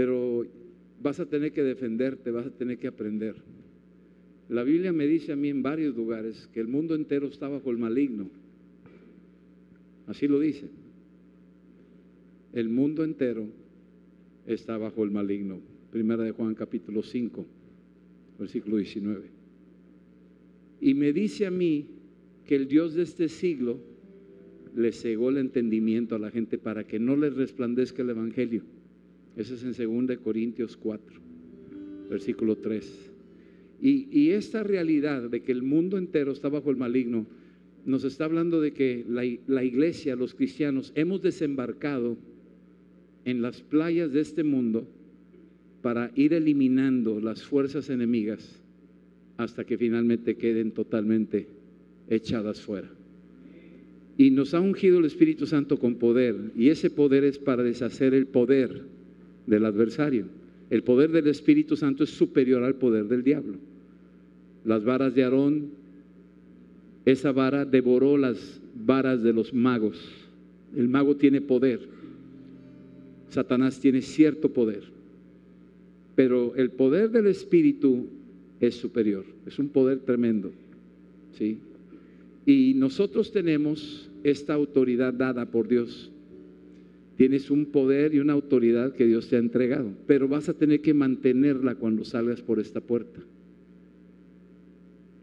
pero vas a tener que defenderte, vas a tener que aprender. La Biblia me dice a mí en varios lugares que el mundo entero está bajo el maligno. Así lo dice. El mundo entero está bajo el maligno. Primera de Juan capítulo 5, versículo 19. Y me dice a mí que el Dios de este siglo le cegó el entendimiento a la gente para que no les resplandezca el Evangelio. Eso es en 2 Corintios 4, versículo 3. Y, esta realidad de que el mundo entero está bajo el maligno, nos está hablando de que la, la iglesia, los cristianos, hemos desembarcado en las playas de este mundo para ir eliminando las fuerzas enemigas hasta que finalmente queden totalmente echadas fuera. Y nos ha ungido el Espíritu Santo con poder, y ese poder es para deshacer el poder del adversario. El poder del Espíritu Santo es superior al poder del diablo. Las varas de Aarón, esa vara devoró las varas de los magos. El mago tiene poder. Satanás tiene cierto poder. Pero el poder del Espíritu es superior. Es un poder tremendo. ¿Sí? Y nosotros tenemos esta autoridad dada por Dios. Tienes un poder y una autoridad que Dios te ha entregado, pero vas a tener que mantenerla cuando salgas por esta puerta.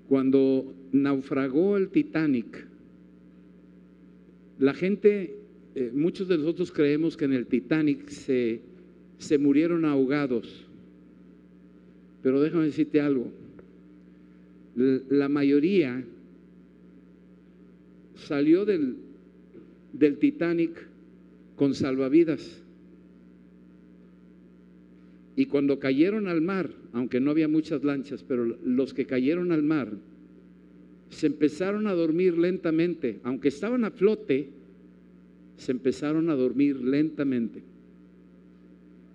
Cuando naufragó el Titanic, la gente, eh, muchos de nosotros creemos que en el Titanic se, se murieron ahogados, pero déjame decirte algo, la mayoría salió del, del Titanic con salvavidas. Y cuando cayeron al mar, aunque no había muchas lanchas, pero los que cayeron al mar, se empezaron a dormir lentamente, aunque estaban a flote, se empezaron a dormir lentamente,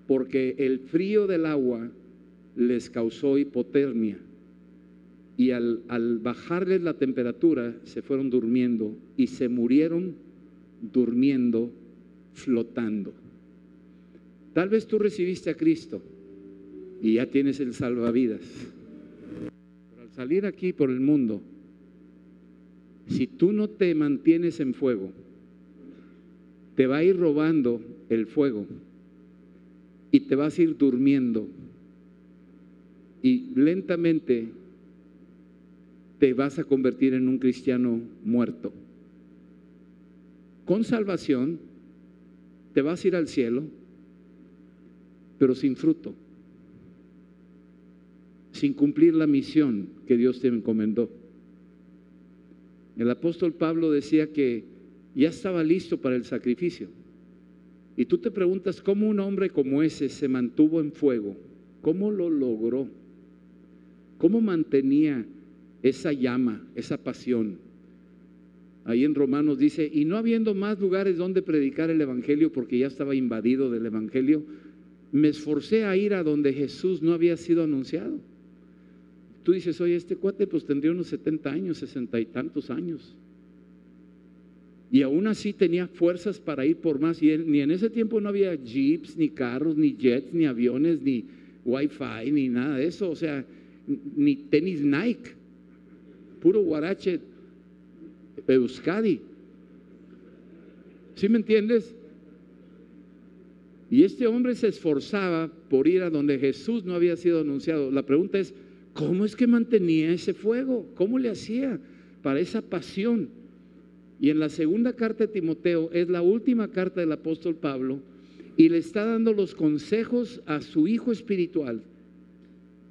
porque el frío del agua les causó hipotermia. Y al, bajarles la temperatura se fueron durmiendo y se murieron durmiendo, flotando. Tal vez tú recibiste a Cristo y ya tienes el salvavidas. Pero al salir aquí por el mundo, si tú no te mantienes en fuego, te va a ir robando el fuego y te vas a ir durmiendo y lentamente te vas a convertir en un cristiano muerto. Con salvación te vas a ir al cielo, pero sin fruto, sin cumplir la misión que Dios te encomendó. El apóstol Pablo decía que ya estaba listo para el sacrificio. Y tú te preguntas cómo un hombre como ese se mantuvo en fuego, cómo lo logró, cómo mantenía esa llama, esa pasión. Ahí en Romanos dice, y no habiendo más lugares donde predicar el Evangelio, porque ya estaba invadido del Evangelio, me esforcé a ir a donde Jesús no había sido anunciado. Tú dices, oye, este cuate pues tendría unos 70 años, 60 y tantos años. Y aún así tenía fuerzas para ir por más. Y ni en ese tiempo no había jeeps, ni carros, ni jets, ni aviones, ni wifi, ni nada de eso. O sea, ni tenis Nike puro guarache Euskadi. ¿Sí me entiendes? Y este hombre se esforzaba por ir a donde Jesús no había sido anunciado. La pregunta es, ¿cómo es que mantenía ese fuego? ¿Cómo le hacía para esa pasión? Y en la segunda carta de Timoteo es la última carta del apóstol Pablo y le está dando los consejos a su hijo espiritual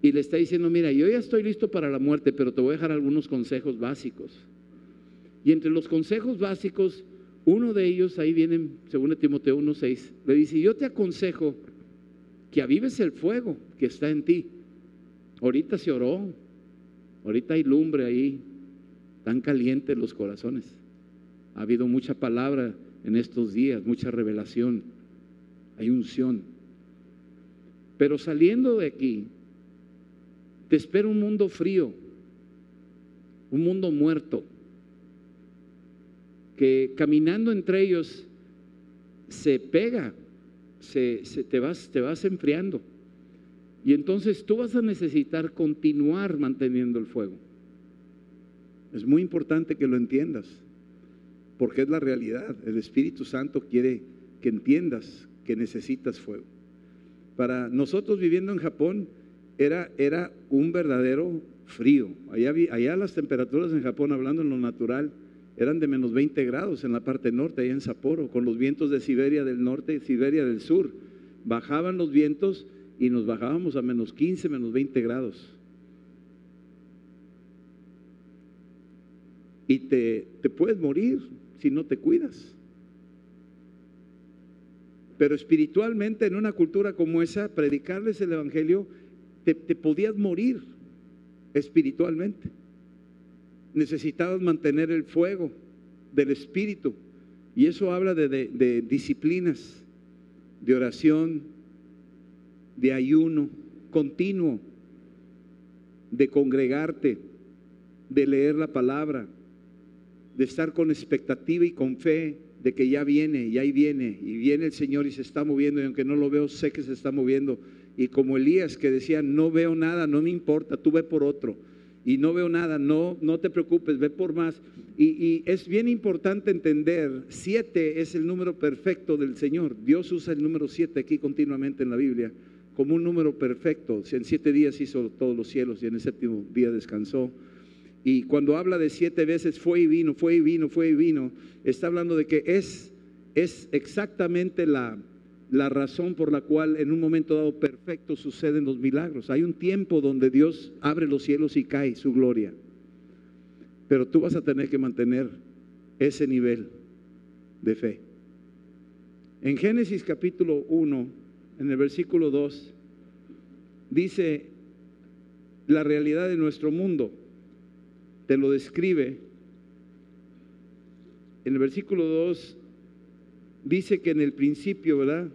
y le está diciendo, mira, yo ya estoy listo para la muerte, pero te voy a dejar algunos consejos básicos. Y entre los consejos básicos, uno de ellos, ahí viene, según Timoteo 1.6, le dice, yo te aconsejo que avives el fuego que está en ti. Ahorita se oró, ahorita hay lumbre ahí, tan calientes los corazones. Ha habido mucha palabra en estos días, mucha revelación, hay unción. Pero saliendo de aquí, te espera un mundo frío, un mundo muerto, que caminando entre ellos se pega se, te, vas, te vas enfriando. Y entonces tú vas a necesitar continuar manteniendo el fuego. Es muy importante que lo entiendas, porque es la realidad. El Espíritu Santo quiere que entiendas que necesitas fuego. Para nosotros viviendo en Japón era, era un verdadero frío. Allá, allá las temperaturas en Japón, hablando en lo natural, eran de menos 20 grados en la parte norte, allá en Sapporo, con los vientos de Siberia del norte y Siberia del sur. Bajaban los vientos y nos bajábamos a menos 15, menos 20 grados. Y te, te puedes morir si no te cuidas. Pero espiritualmente, en una cultura como esa, predicarles el Evangelio, te, te podías morir espiritualmente. Necesitabas mantener el fuego del Espíritu. Y eso habla de, disciplinas, de oración, de ayuno continuo, de congregarte, de leer la palabra, de estar con expectativa y con fe de que ya viene, y ahí viene, y viene el Señor y se está moviendo, y aunque no lo veo, sé que se está moviendo. Y como Elías que decía, no veo nada, no me importa, tú ve por otro. Y no veo nada, no, no te preocupes, ve por más. Y, es bien importante entender, siete es el número perfecto del Señor. Dios usa el número siete aquí continuamente en la Biblia como un número perfecto. En siete días hizo todos los cielos y en el séptimo día descansó. Y cuando habla de siete veces fue y vino, fue y vino, fue y vino, está hablando de que es, es exactamente la, la razón por la cual en un momento dado perfecto suceden los milagros. Hay un tiempo donde Dios abre los cielos y cae su gloria. Pero tú vas a tener que mantener ese nivel de fe. En Génesis capítulo 1, en el versículo 2, dice la realidad de nuestro mundo te lo describe. En el versículo 2 dice que en el principio, ¿verdad?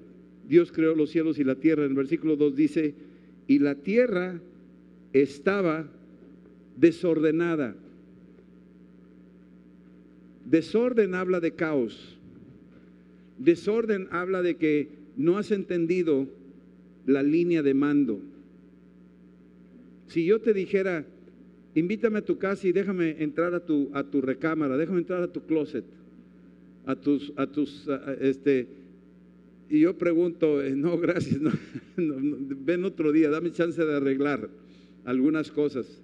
Dios creó los cielos y la tierra. En el versículo 2 dice, y la tierra estaba desordenada. Desorden habla de caos. Desorden habla de que no has entendido la línea de mando. Si yo te dijera, invítame a tu casa y déjame entrar a tu, a tu recámara, déjame entrar a tu closet, a tus, a tus, este, y yo pregunto, eh, no, gracias, ven otro día, dame chance de arreglar algunas cosas.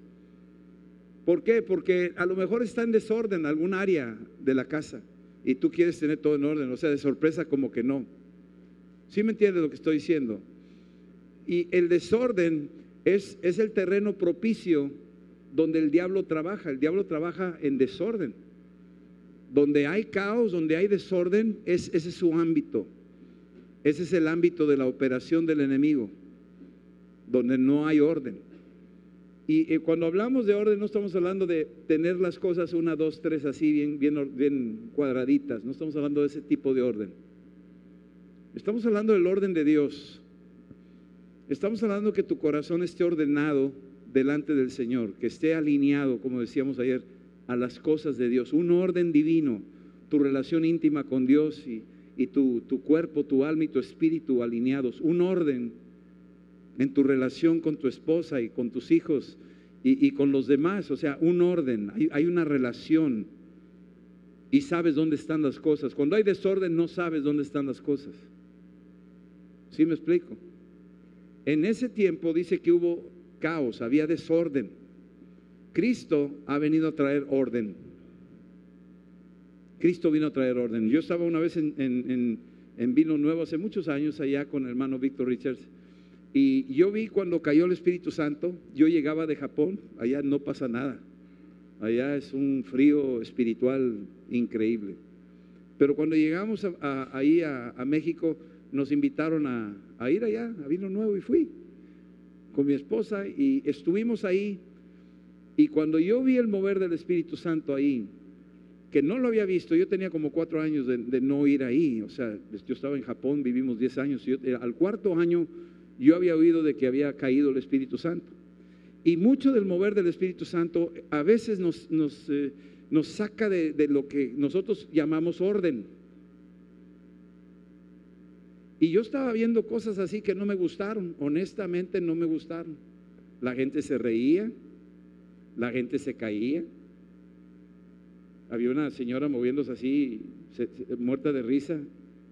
¿Por qué? Porque a lo mejor está en desorden algún área de la casa y tú quieres tener todo en orden, o sea, de sorpresa como que no. ¿Sí me entiendes lo que estoy diciendo? Y el desorden es, es el terreno propicio donde el diablo trabaja. El diablo trabaja en desorden. Donde hay caos, donde hay desorden, es, ese es su ámbito. Ese es el ámbito de la operación del enemigo, donde no hay orden. Y, cuando hablamos de orden, no estamos hablando de tener las cosas una, dos, tres, así bien, bien, bien cuadraditas. No estamos hablando de ese tipo de orden. Estamos hablando del orden de Dios. Estamos hablando que tu corazón esté ordenado delante del Señor, que esté alineado, como decíamos ayer, a las cosas de Dios, un orden divino, tu relación íntima con Dios y, tu, cuerpo, tu alma y tu espíritu alineados, un orden en tu relación con tu esposa y con tus hijos y, con los demás, o sea, un orden, hay, hay una relación y sabes dónde están las cosas. Cuando hay desorden no sabes dónde están las cosas. ¿Sí me explico? En ese tiempo dice que hubo caos, había desorden. Cristo ha venido a traer orden. Cristo vino a traer orden. Yo estaba una vez en, Vino Nuevo hace muchos años allá con el hermano Víctor Richards y yo vi cuando cayó el Espíritu Santo, yo llegaba de Japón, allá no pasa nada. Allá es un frío espiritual increíble. Pero cuando llegamos ahí a, México, nos invitaron a, a ir allá, a Vino Nuevo y fui con mi esposa y estuvimos ahí. Y cuando yo vi el mover del Espíritu Santo ahí, que no lo había visto, yo tenía como cuatro años de, no ir ahí, o sea, yo estaba en Japón, vivimos diez años, y eh, al cuarto año yo había oído de que había caído el Espíritu Santo. Y mucho del mover del Espíritu Santo a veces nos, eh, saca de lo que nosotros llamamos orden. Y yo estaba viendo cosas así que no me gustaron, honestamente no me gustaron. La gente se reía, la gente se caía. Había una señora moviéndose así, muerta de risa,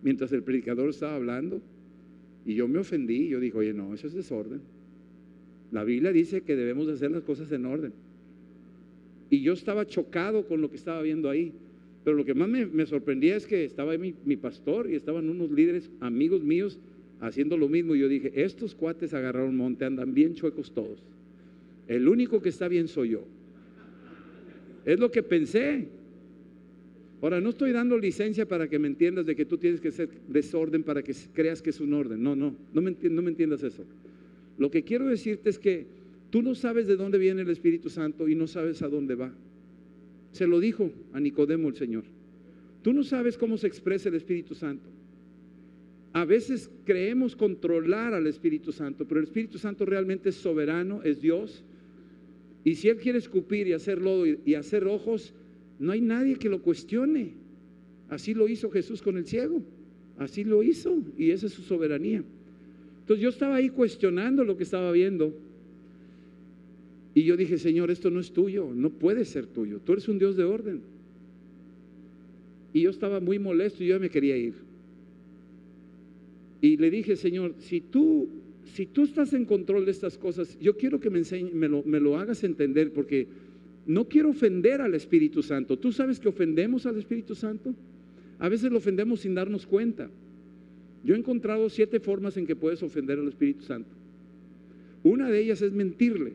mientras el predicador estaba hablando. Y yo me ofendí, yo dije, oye, no, eso es desorden. La Biblia dice que debemos hacer las cosas en orden. Y yo estaba chocado con lo que estaba viendo ahí. Pero lo que más me, sorprendía es que estaba ahí mi, pastor y estaban unos líderes, amigos míos, haciendo lo mismo. Y yo dije, estos cuates agarraron monte, andan bien chuecos todos. El único que está bien soy yo. Es lo que pensé. Ahora, no estoy dando licencia para que me entiendas de que tú tienes que ser desorden para que creas que es un orden. No, no, no me, no me entiendas eso. Lo que quiero decirte es que tú no sabes de dónde viene el Espíritu Santo y no sabes a dónde va. Se lo dijo a Nicodemo el Señor. Tú no sabes cómo se expresa el Espíritu Santo. A veces creemos controlar al Espíritu Santo, pero el Espíritu Santo realmente es soberano, es Dios. Y si Él quiere escupir y hacer lodo y hacer ojos, no hay nadie que lo cuestione. Así lo hizo Jesús con el ciego. Así lo hizo y esa es su soberanía. Entonces yo estaba ahí cuestionando lo que estaba viendo. Y yo dije, Señor, esto no es tuyo, no puede ser tuyo. Tú eres un Dios de orden. Y yo estaba muy molesto y yo me quería ir. Y le dije, Señor, si tú, si tú estás en control de estas cosas, yo quiero que me, enseñe, me, lo, me lo hagas entender porque no quiero ofender al Espíritu Santo. ¿Tú sabes que ofendemos al Espíritu Santo? A veces lo ofendemos sin darnos cuenta. Yo he encontrado siete formas en que puedes ofender al Espíritu Santo. Una de ellas es mentirle.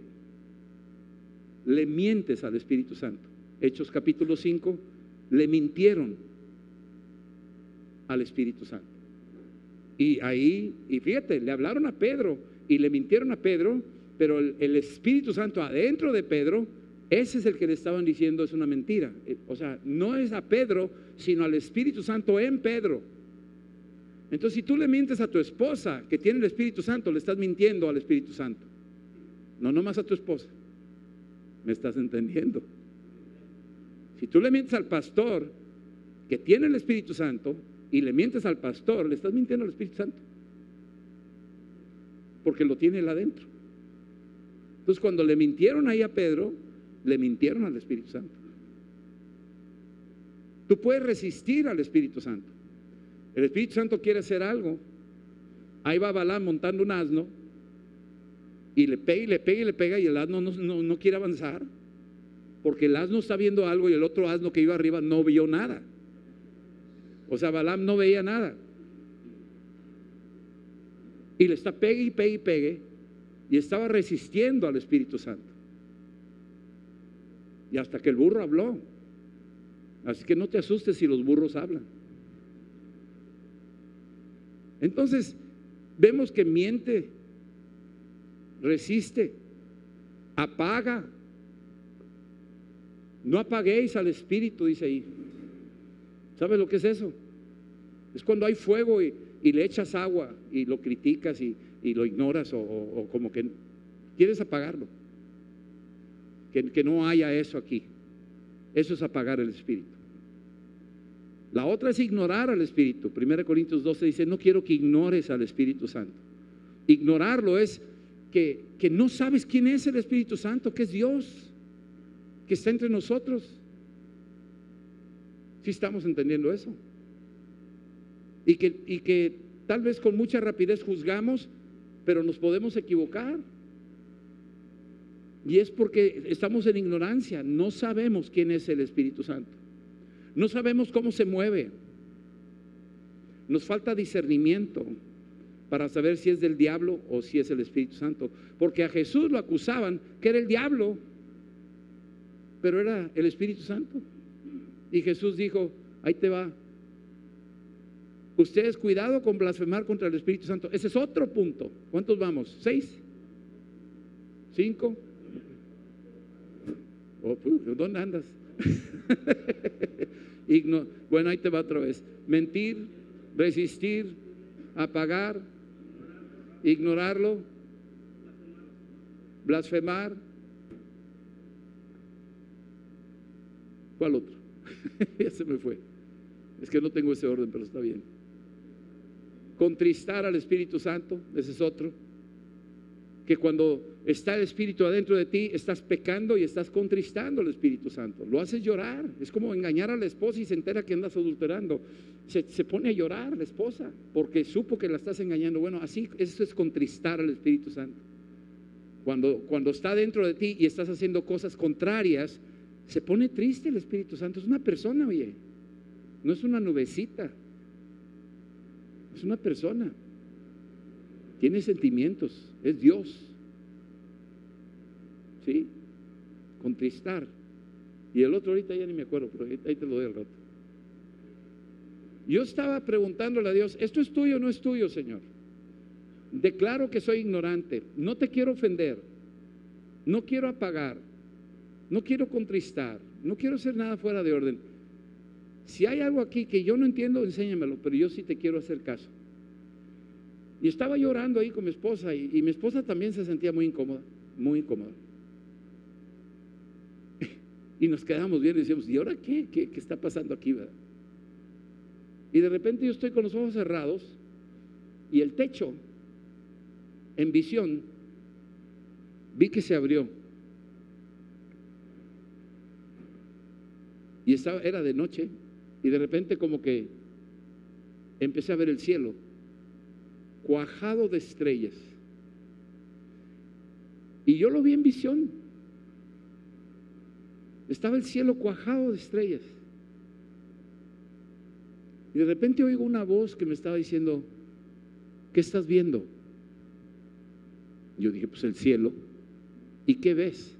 Le mientes al Espíritu Santo. Hechos capítulo 5, le mintieron al Espíritu Santo. Y ahí, y fíjate, le hablaron a Pedro y le mintieron a Pedro, pero el, el Espíritu Santo adentro de Pedro ese es el que le estaban diciendo es una mentira. Eh, o sea, no es a Pedro, sino al Espíritu Santo en Pedro. Entonces, si tú le mientes a tu esposa que tiene el Espíritu Santo, le estás mintiendo al Espíritu Santo. No nomás a tu esposa. ¿Me estás entendiendo? Si tú le mientes al pastor que tiene el Espíritu Santo y le mientes al pastor, le estás mintiendo al Espíritu Santo. Porque lo tiene él adentro. Entonces, cuando le mintieron ahí a Pedro, le mintieron al Espíritu Santo. Tú puedes resistir al Espíritu Santo. El Espíritu Santo quiere hacer algo. Ahí va Balán montando un asno y le pega y le pega y le pega y el asno no, quiere avanzar porque el asno está viendo algo y el otro asno que iba arriba no vio nada. O sea, Balaam no veía nada. Y le está pegue y pegue y pegue y estaba resistiendo al Espíritu Santo. Y hasta que el burro habló. Así que no te asustes si los burros hablan. Entonces, vemos que miente, resiste, apaga. No apaguéis al espíritu, dice ahí. ¿Sabes lo que es eso? Es cuando hay fuego y, le echas agua y lo criticas y, lo ignoras o como que quieres apagarlo que, no haya eso aquí. Eso es apagar el Espíritu. La otra es ignorar al Espíritu. 1 Corintios 12 dice, no quiero que ignores al Espíritu Santo. Ignorarlo es que, que, no sabes quién es el Espíritu Santo, que es Dios, que está entre nosotros. Si estamos entendiendo eso. Y que, y que tal vez con mucha rapidez juzgamos, pero nos podemos equivocar. Y es porque estamos en ignorancia, no sabemos quién es el Espíritu Santo. No sabemos cómo se mueve. Nos falta discernimiento para saber si es del diablo o si es el Espíritu Santo. Porque a Jesús lo acusaban que era el diablo, pero era el Espíritu Santo. Y Jesús dijo, ahí te va. Ustedes cuidado con blasfemar contra el Espíritu Santo. Ese es otro punto. ¿Cuántos vamos? ¿Seis? ¿Cinco? Oh, pues, ¿Dónde andas? bueno, ahí te va otra vez. Mentir, resistir, apagar, ignorarlo, blasfemar. ¿Cuál otro? ya se me fue. Es que no tengo ese orden, pero está bien. Contristar al Espíritu Santo, ese es otro. Que cuando está el Espíritu adentro de ti, estás pecando y estás contristando al Espíritu Santo. Lo haces llorar. Es como engañar a la esposa y se entera que andas adulterando. Se, se pone a llorar la esposa porque supo que la estás engañando. Bueno, así eso es contristar al Espíritu Santo. Cuando, cuando está dentro de ti y estás haciendo cosas contrarias, se pone triste el Espíritu Santo. Es una persona, oye. No es una nubecita. Es una persona. Tiene sentimientos. Es Dios. ¿Sí? Contristar. Y el otro ahorita ya ni me acuerdo, pero ahí te lo doy al rato. Yo estaba preguntándole a Dios, ¿esto es tuyo o no es tuyo, Señor? Declaro que soy ignorante. No te quiero ofender. No quiero apagar. No quiero contristar. No quiero hacer nada fuera de orden. Si hay algo aquí que yo no entiendo, enséñamelo, pero yo sí te quiero hacer caso. Y estaba llorando ahí con mi esposa y, mi esposa también se sentía muy incómoda, muy incómoda. Y nos quedamos bien y decíamos, ¿y ahora qué? ¿Qué, qué está pasando aquí? Y de repente yo estoy con los ojos cerrados y el techo, en visión, vi que se abrió. Y estaba, era de noche y de repente como que empecé a ver el cielo cuajado de estrellas. Y yo lo vi en visión. Estaba el cielo cuajado de estrellas. Y de repente oigo una voz que me estaba diciendo, ¿qué estás viendo? Yo dije, pues el cielo. ¿Y qué ves?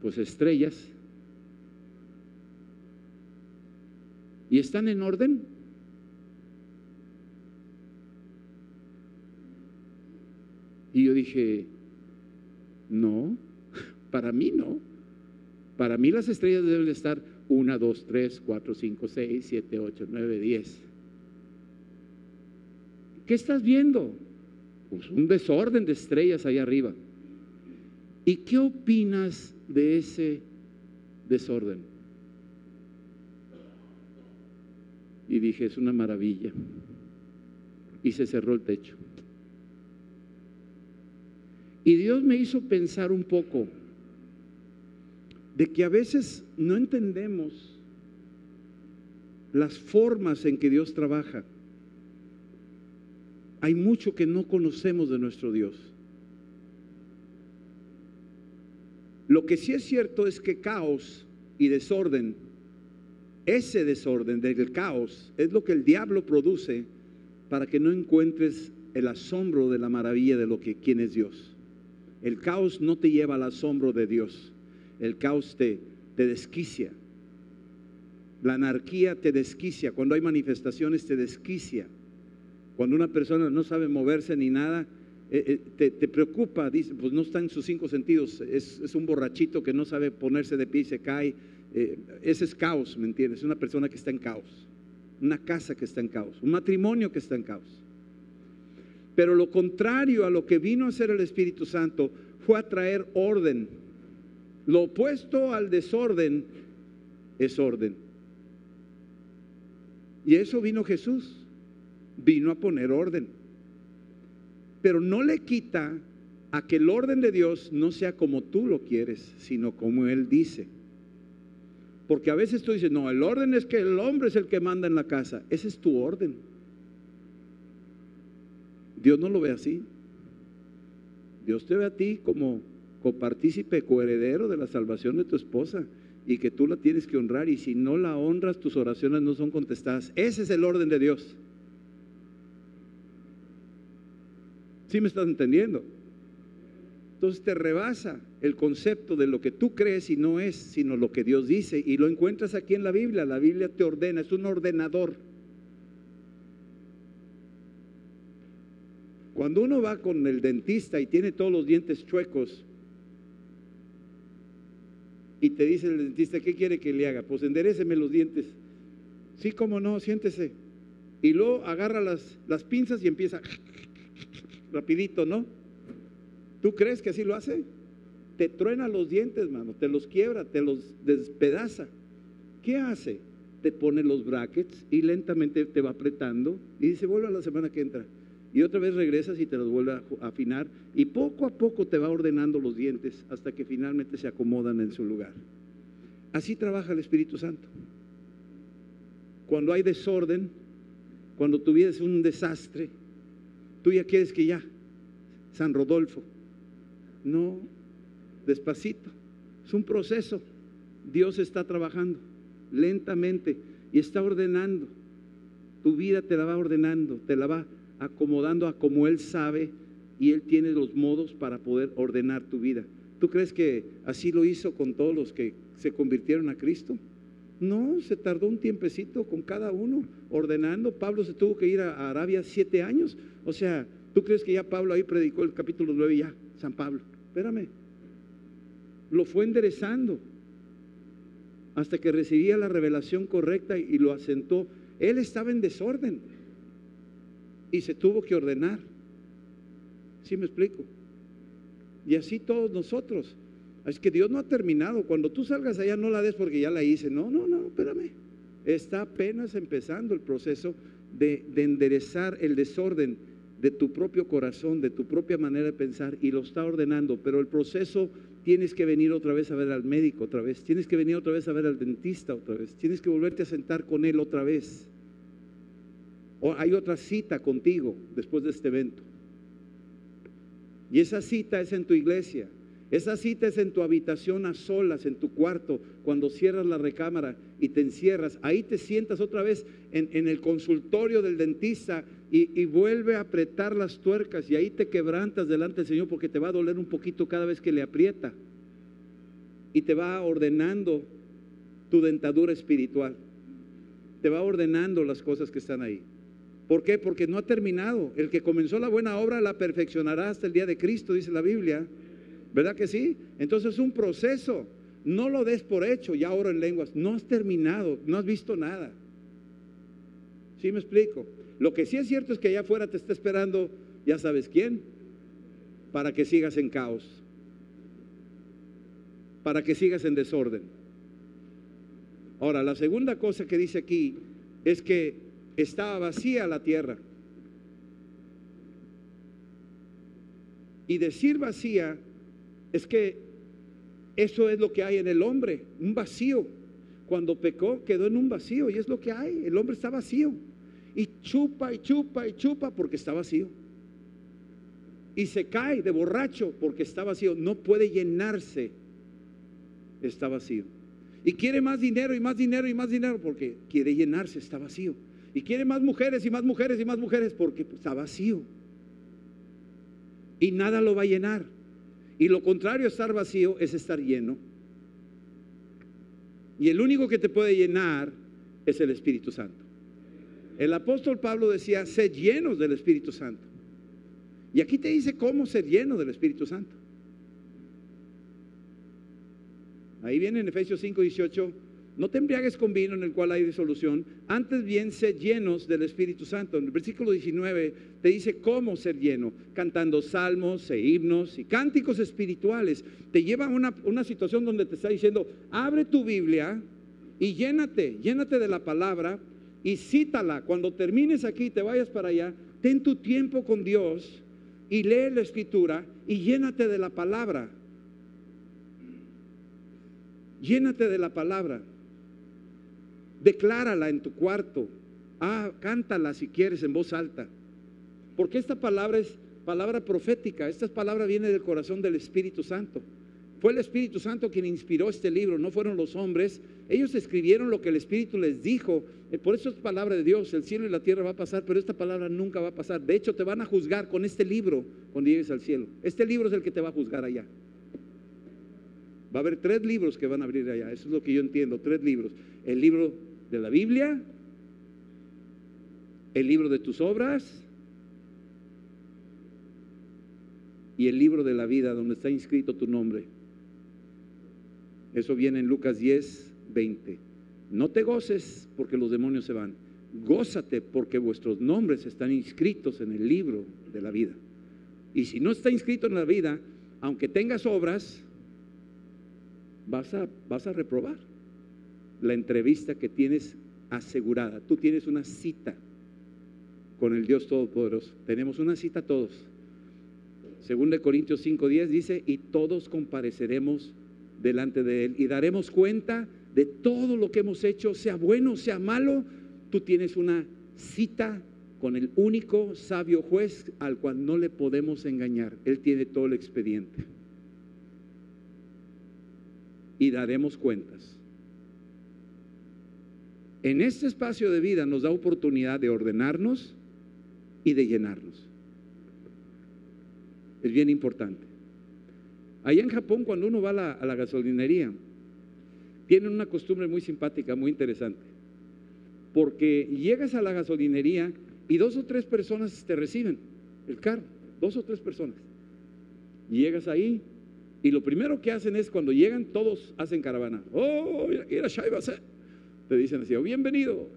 Pues estrellas. ¿Y están en orden? Y yo dije, no, para mí no. Para mí las estrellas deben estar 1, 2, 3, 4, 5, 6, 7, 8, 9, 10. ¿Qué estás viendo? Pues un desorden de estrellas ahí arriba. ¿Y qué opinas de ese desorden? Y dije, es una maravilla. Y se cerró el techo. Y Dios me hizo pensar un poco de que a veces no entendemos las formas en que Dios trabaja. Hay mucho que no conocemos de nuestro Dios. Lo que sí es cierto es que caos y desorden, ese desorden del caos, es lo que el diablo produce para que no encuentres el asombro de la maravilla de lo que quién es Dios. El caos no te lleva al asombro de Dios. El caos te, te desquicia. La anarquía te desquicia. Cuando hay manifestaciones te desquicia. Cuando una persona no sabe moverse ni nada, eh, eh, te, preocupa, dice, pues no está en sus cinco sentidos, es, un borrachito que no sabe ponerse de pie y se cae. Eh, ese es caos, ¿me entiendes? Una persona que está en caos, una casa que está en caos, un matrimonio que está en caos. Pero lo contrario a lo que vino a hacer el Espíritu Santo fue a traer orden. Lo opuesto al desorden es orden. Y eso vino Jesús. Vino a poner orden. Pero no le quita a que el orden de Dios no sea como tú lo quieres, sino como Él dice. Porque a veces tú dices, no, el orden es que el hombre es el que manda en la casa. Ese es tu orden. Dios no lo ve así. Dios te ve a ti como copartícipe, coheredero de la salvación de tu esposa y que tú la tienes que honrar y si no la honras tus oraciones no son contestadas. Ese es el orden de Dios. ¿Sí me estás entendiendo? Entonces te rebasa el concepto de lo que tú crees y no es, sino lo que Dios dice. Y lo encuentras aquí en la Biblia. La Biblia te ordena, es un ordenador. Cuando uno va con el dentista y tiene todos los dientes chuecos y te dice el dentista, ¿qué quiere que le haga? Pues endereceme los dientes. Sí, cómo no, siéntese. Y luego agarra las, las pinzas y empieza rapidito, ¿no? ¿Tú crees que así lo hace? Te truena los dientes, mano, te los quiebra, te los despedaza. ¿Qué hace? te pone los brackets y lentamente te va apretando y dice, vuelve a la semana que entra. Y otra vez regresas y te los vuelve a afinar y poco a poco te va ordenando los dientes hasta que finalmente se acomodan en su lugar. Así trabaja el Espíritu Santo. Cuando hay desorden, cuando tu vida es un desastre, tú ya quieres que ya, San Rodolfo. No, despacito. Es un proceso. Dios está trabajando lentamente y está ordenando. Tu vida te la va ordenando, te la va acomodando a como Él sabe y Él tiene los modos para poder ordenar tu vida. ¿Tú crees que así lo hizo con todos los que se convirtieron a Cristo? No, se tardó un tiempecito con cada uno ordenando. Pablo se tuvo que ir a Arabia siete años. O sea, ¿tú crees que ya Pablo ahí predicó el capítulo 9 ya? San Pablo. Espérame. Lo fue enderezando hasta que recibía la revelación correcta y lo asentó. Él estaba en desorden y se tuvo que ordenar. ¿Sí me explico? Y así todos nosotros. Es que Dios no ha terminado. Cuando tú salgas allá no la des porque ya la hice. No, no, no, espérame. Está apenas empezando el proceso de, de enderezar el desorden de tu propio corazón, de tu propia manera de pensar y lo está ordenando. Pero el proceso tienes que venir otra vez a ver al médico otra vez, tienes que venir otra vez a ver al dentista otra vez, tienes que volverte a sentar con él otra vez. O hay otra cita contigo después de este evento. Y esa cita es en tu iglesia. Esa cita es en tu habitación a solas, en tu cuarto, cuando cierras la recámara y te encierras. Ahí te sientas otra vez en, el consultorio del dentista y, y, vuelve a apretar las tuercas y ahí te quebrantas delante del Señor porque te va a doler un poquito cada vez que le aprieta. Y te va ordenando tu dentadura espiritual. Te va ordenando las cosas que están ahí. ¿Por qué? Porque no ha terminado. El que comenzó la buena obra la perfeccionará hasta el día de Cristo, dice la Biblia. ¿Verdad que sí? Entonces es un proceso. No lo des por hecho, ya oro en lenguas. No has terminado, no has visto nada. ¿Sí me explico? Lo que sí es cierto es que allá afuera te está esperando, ya sabes quién, para que sigas en caos, para que sigas en desorden. Ahora, la segunda cosa que dice aquí es que estaba vacía la tierra. Y decir vacía es que eso es lo que hay en el hombre, un vacío. Cuando pecó quedó en un vacío y es lo que hay. El hombre está vacío. Y chupa y chupa y chupa porque está vacío. Y se cae de borracho porque está vacío. No puede llenarse. Está vacío. Y quiere más dinero y más dinero y más dinero porque quiere llenarse, está vacío. Y quiere más mujeres y más mujeres y más mujeres porque está vacío. Y nada lo va a llenar. Y lo contrario a estar vacío es estar lleno. Y el único que te puede llenar es el Espíritu Santo. El apóstol Pablo decía, sed llenos del Espíritu Santo. Y aquí te dice cómo ser lleno del Espíritu Santo. Ahí viene en Efesios 5, 18 no te embriagues con vino en el cual hay disolución, antes bien sé llenos del Espíritu Santo. En el versículo 19 te dice cómo ser lleno, cantando salmos e himnos y cánticos espirituales. Te lleva a una, una situación donde te está diciendo, abre tu Biblia y llénate, llénate de la palabra y cítala. Cuando termines aquí te vayas para allá, ten tu tiempo con Dios y lee la escritura y llénate de la palabra. Llénate de la palabra. Declárala en tu cuarto. Ah, cántala si quieres en voz alta. Porque esta palabra es palabra profética. Esta palabra viene del corazón del Espíritu Santo. Fue el Espíritu Santo quien inspiró este libro, no fueron los hombres. Ellos escribieron lo que el Espíritu les dijo. Eh, por eso es palabra de Dios. El cielo y la tierra va a pasar, pero esta palabra nunca va a pasar. De hecho, te van a juzgar con este libro cuando llegues al cielo. Este libro es el que te va a juzgar allá. Va a haber tres libros que van a abrir allá. Eso es lo que yo entiendo. Tres libros. El libro de la Biblia, el libro de tus obras y el libro de la vida donde está inscrito tu nombre. Eso viene en Lucas 10, 20. No te goces porque los demonios se van. Gózate porque vuestros nombres están inscritos en el libro de la vida. Y si no está inscrito en la vida, aunque tengas obras, vas a, vas a reprobar la entrevista que tienes asegurada. Tú tienes una cita con el Dios Todopoderoso. Tenemos una cita todos. Según de Corintios 5:10 dice, y todos compareceremos delante de Él y daremos cuenta de todo lo que hemos hecho, sea bueno, sea malo. Tú tienes una cita con el único sabio juez al cual no le podemos engañar. Él tiene todo el expediente. Y daremos cuentas. En este espacio de vida nos da oportunidad de ordenarnos y de llenarnos. Es bien importante. Allá en Japón, cuando uno va a la, gasolinería, tienen una costumbre muy simpática, muy interesante. Porque llegas a la gasolinería y dos o tres personas te reciben el carro, dos o tres personas. Llegas ahí y lo primero que hacen es cuando llegan todos hacen caravana. Oh, ir a Te dicen así, oh, bienvenido.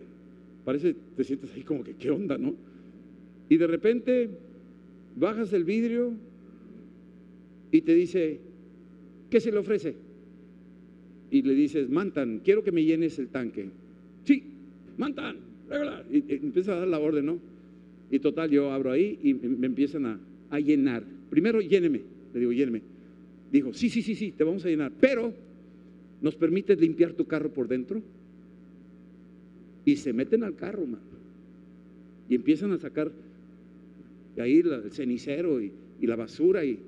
Parece, te sientes ahí como que, ¿qué onda, no? Y de repente bajas el vidrio y te dice, ¿qué se le ofrece? Y le dices, Mantan, quiero que me llenes el tanque. Sí, Mantan, y, empieza a dar la orden, ¿no? Y total, yo abro ahí y me empiezan a, a llenar. Primero, lléneme. Le digo, lléneme. Dijo, sí, sí, sí, sí, te vamos a llenar. Pero, ¿nos permites limpiar tu carro por dentro? Y se meten al carro, man. Y empiezan a sacar ahí el cenicero y, la basura. Y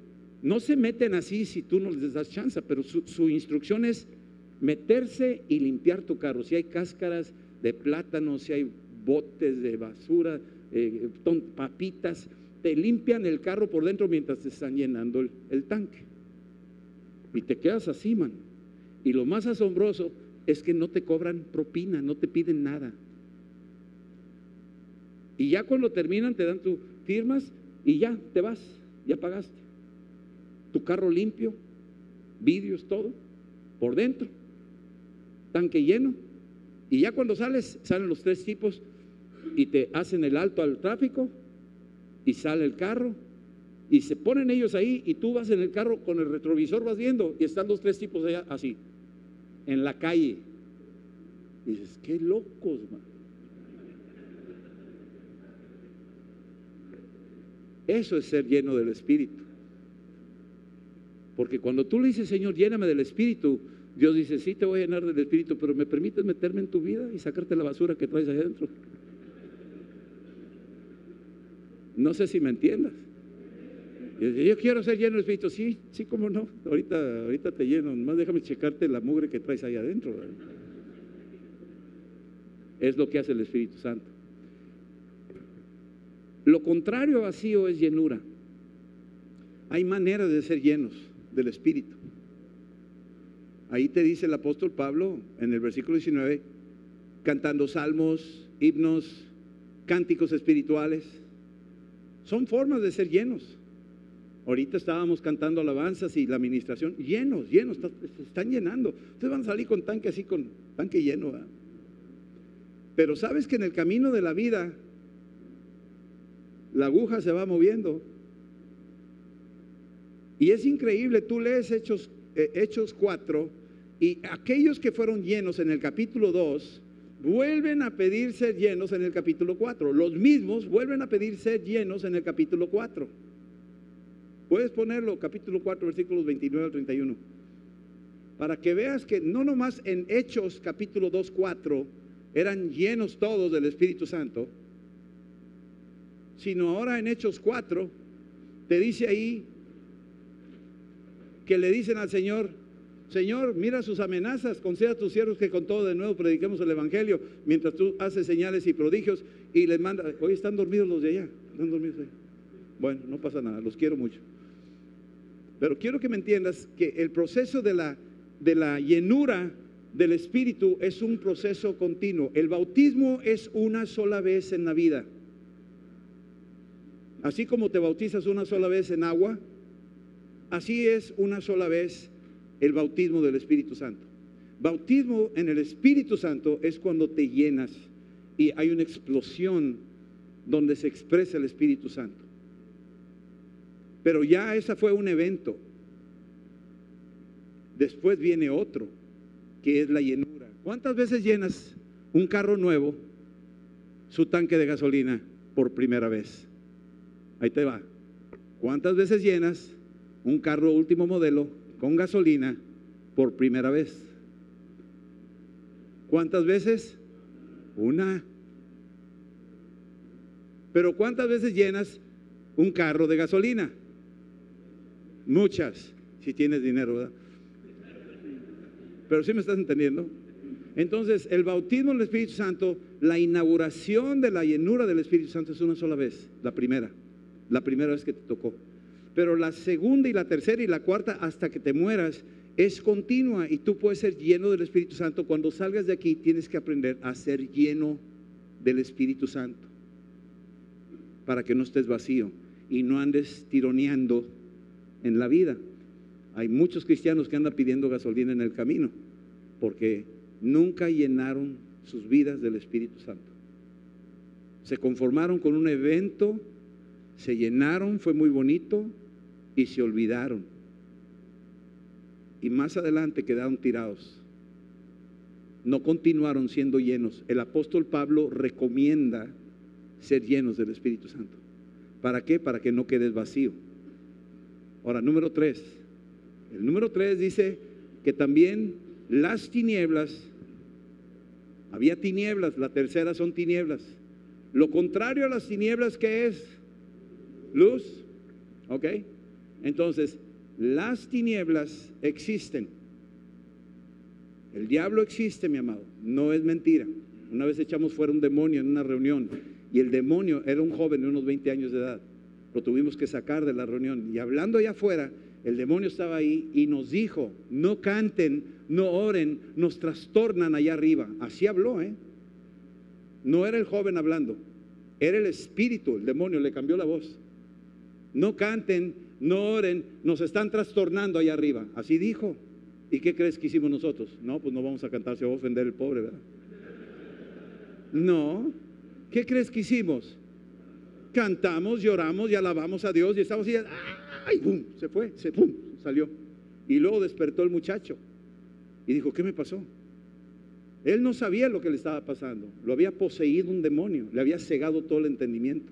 no se meten así si tú no les das chance, pero su, su instrucción es meterse y limpiar tu carro. Si hay cáscaras, de plátano, si hay botes de basura, eh, papitas, te limpian el carro por dentro mientras te están llenando el, el tanque. Y te quedas así, man. Y lo más asombroso es que no te cobran propina, no te piden nada. Y ya cuando terminan te dan tu firmas y ya te vas, ya pagaste. Tu carro limpio, vidrios, todo, por dentro, tanque lleno y ya cuando sales, salen los tres tipos y te hacen el alto al tráfico y sale el carro y se ponen ellos ahí y tú vas en el carro con el retrovisor vas viendo y están los tres tipos allá así, en la calle. Dices, qué locos, man. Eso es ser lleno del Espíritu. Porque cuando tú le dices, Señor, lléname del Espíritu, Dios dice, sí te voy a llenar del Espíritu, pero ¿me permites meterme en tu vida y sacarte la basura que traes adentro? No sé si me entiendas. Yo quiero ser lleno del Espíritu. Sí, sí, cómo no. Ahorita, ahorita te lleno. Más déjame checarte la mugre que traes ahí adentro. Es lo que hace el Espíritu Santo. Lo contrario a vacío es llenura. Hay maneras de ser llenos del Espíritu. Ahí te dice el apóstol Pablo en el versículo 19, cantando salmos, himnos, cánticos espirituales. Son formas de ser llenos. Ahorita estábamos cantando alabanzas y la administración, llenos, llenos, se están llenando. Ustedes van a salir con tanque así, con tanque lleno. Pero sabes que en el camino de la vida, la aguja se va moviendo. Y es increíble, tú lees Hechos eh, Hechos 4, y aquellos que fueron llenos en el capítulo 2, vuelven a pedir ser llenos en el capítulo 4. Los mismos vuelven a pedir ser llenos en el capítulo 4. Puedes ponerlo, capítulo 4, versículos 29 al 31. Para que veas que no nomás en Hechos capítulo 2, 4 eran llenos todos del Espíritu Santo, sino ahora en Hechos 4 te dice ahí que le dicen al Señor, Señor, mira sus amenazas, conceda a tus siervos que con todo de nuevo prediquemos el Evangelio, mientras tú haces señales y prodigios y les manda, hoy están dormidos los de allá, están dormidos Bueno, no pasa nada, los quiero mucho. Pero quiero que me entiendas que el proceso de la, de la llenura del Espíritu es un proceso continuo. El bautismo es una sola vez en la vida. Así como te bautizas una sola vez en agua, Así es una sola vez el bautismo del Espíritu Santo. Bautismo en el Espíritu Santo es cuando te llenas y hay una explosión donde se expresa el Espíritu Santo. Pero ya esa fue un evento. Después viene otro, que es la llenura. ¿Cuántas veces llenas un carro nuevo su tanque de gasolina por primera vez? Ahí te va. ¿Cuántas veces llenas un carro último modelo con gasolina por primera vez? ¿Cuántas veces? Una. Pero ¿cuántas veces llenas un carro de gasolina? Muchas, si tienes dinero, ¿verdad? Pero sí me estás entendiendo. Entonces, el bautismo del Espíritu Santo, la inauguración de la llenura del Espíritu Santo es una sola vez, la primera, la primera vez que te tocó. Pero la segunda y la tercera y la cuarta, hasta que te mueras, es continua y tú puedes ser lleno del Espíritu Santo. Cuando salgas de aquí, tienes que aprender a ser lleno del Espíritu Santo para que no estés vacío y no andes tironeando en la vida. Hay muchos cristianos que andan pidiendo gasolina en el camino porque nunca llenaron sus vidas del Espíritu Santo. Se conformaron con un evento, se llenaron, fue muy bonito y se olvidaron. Y más adelante quedaron tirados. No continuaron siendo llenos. El apóstol Pablo recomienda ser llenos del Espíritu Santo. ¿Para qué? Para que no quedes vacío. Ahora, número tres. El número tres dice que también las tinieblas, había tinieblas, la tercera son tinieblas. Lo contrario a las tinieblas, ¿qué es? Luz. ¿Ok? Entonces, las tinieblas existen. El diablo existe, mi amado. No es mentira. Una vez echamos fuera un demonio en una reunión y el demonio era un joven de unos 20 años de edad. Tuvimos que sacar de la reunión. Y hablando allá afuera, el demonio estaba ahí y nos dijo, no canten, no oren, nos trastornan allá arriba. Así habló, ¿eh? No era el joven hablando, era el espíritu, el demonio le cambió la voz. No canten, no oren, nos están trastornando allá arriba. Así dijo. ¿Y qué crees que hicimos nosotros? No, pues no vamos a cantar, se va a ofender el pobre, ¿verdad? No, ¿Qué crees que hicimos? Cantamos, lloramos y alabamos a Dios y estamos así, ¡ay! ¡Bum! Se fue, se ¡pum! salió. Y luego despertó el muchacho y dijo, ¿qué me pasó? Él no sabía lo que le estaba pasando. Lo había poseído un demonio, le había cegado todo el entendimiento.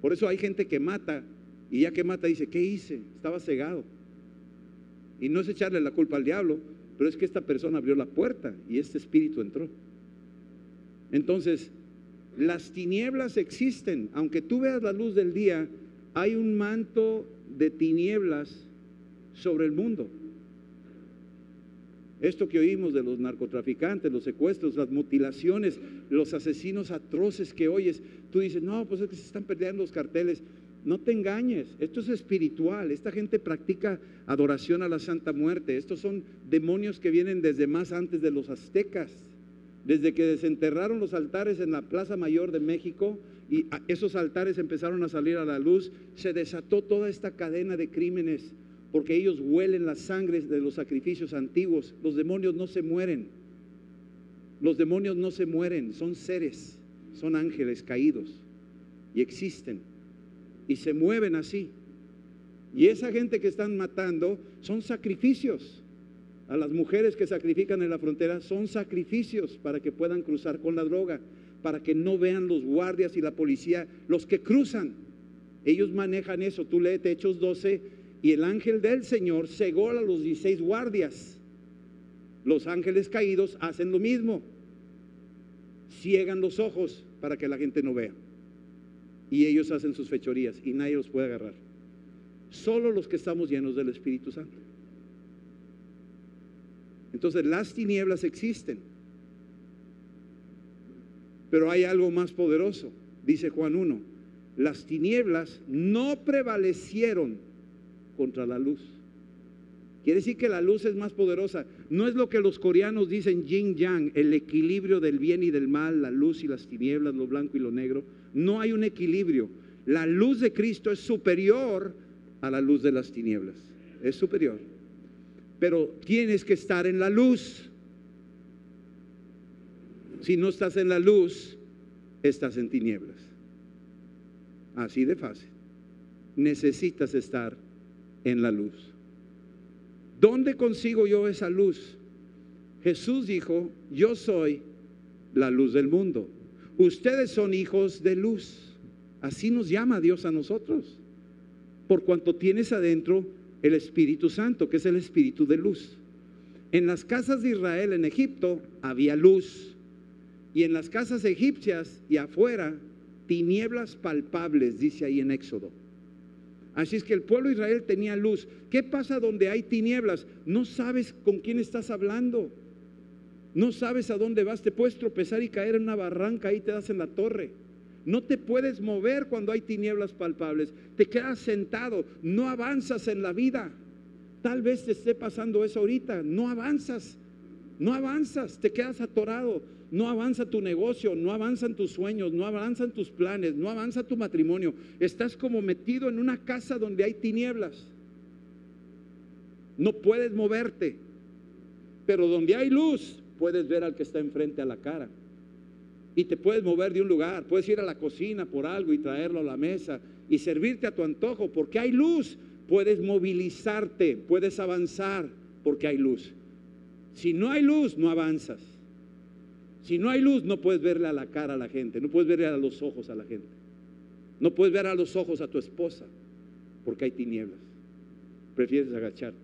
Por eso hay gente que mata y ya que mata dice, ¿qué hice? Estaba cegado. Y no es echarle la culpa al diablo, pero es que esta persona abrió la puerta y este espíritu entró. Entonces, las tinieblas existen. Aunque tú veas la luz del día, hay un manto de tinieblas sobre el mundo. Esto que oímos de los narcotraficantes, los secuestros, las mutilaciones, los asesinos atroces que oyes, tú dices, no, pues es que se están perdiendo los carteles. No te engañes, esto es espiritual. Esta gente practica adoración a la Santa Muerte. Estos son demonios que vienen desde más antes de los aztecas. Desde que desenterraron los altares en la Plaza Mayor de México y esos altares empezaron a salir a la luz, se desató toda esta cadena de crímenes porque ellos huelen la sangre de los sacrificios antiguos. Los demonios no se mueren. Los demonios no se mueren, son seres, son ángeles caídos y existen y se mueven así. Y esa gente que están matando son sacrificios a las mujeres que sacrifican en la frontera son sacrificios para que puedan cruzar con la droga, para que no vean los guardias y la policía, los que cruzan. Ellos manejan eso. Tú lees Hechos 12 y el ángel del Señor cegó a los 16 guardias. Los ángeles caídos hacen lo mismo. Ciegan los ojos para que la gente no vea. Y ellos hacen sus fechorías y nadie los puede agarrar. Solo los que estamos llenos del Espíritu Santo. Entonces las tinieblas existen. Pero hay algo más poderoso, dice Juan 1. Las tinieblas no prevalecieron contra la luz. Quiere decir que la luz es más poderosa. No es lo que los coreanos dicen yin yang, el equilibrio del bien y del mal, la luz y las tinieblas, lo blanco y lo negro. No hay un equilibrio. La luz de Cristo es superior a la luz de las tinieblas. Es superior pero tienes que estar en la luz. Si no estás en la luz, estás en tinieblas. Así de fácil. Necesitas estar en la luz. ¿Dónde consigo yo esa luz? Jesús dijo, yo soy la luz del mundo. Ustedes son hijos de luz. Así nos llama Dios a nosotros. Por cuanto tienes adentro el Espíritu Santo, que es el Espíritu de luz. En las casas de Israel en Egipto había luz. Y en las casas egipcias y afuera, tinieblas palpables, dice ahí en Éxodo. Así es que el pueblo de Israel tenía luz. ¿Qué pasa donde hay tinieblas? No sabes con quién estás hablando. No sabes a dónde vas. Te puedes tropezar y caer en una barranca, ahí te das en la torre. No te puedes mover cuando hay tinieblas palpables. Te quedas sentado. No avanzas en la vida. Tal vez te esté pasando eso ahorita. No avanzas. No avanzas. Te quedas atorado. No avanza tu negocio, no avanzan tus sueños, no avanzan tus planes, no avanza tu matrimonio. Estás como metido en una casa donde hay tinieblas. No puedes moverte. Pero donde hay luz, puedes ver al que está enfrente a la cara. Y te puedes mover de un lugar, puedes ir a la cocina por algo y traerlo a la mesa y servirte a tu antojo, porque hay luz. Puedes movilizarte, puedes avanzar, porque hay luz. Si no hay luz, no avanzas. Si no hay luz, no puedes verle a la cara a la gente, no puedes verle a los ojos a la gente. No puedes ver a los ojos a tu esposa, porque hay tinieblas. Prefieres agacharte,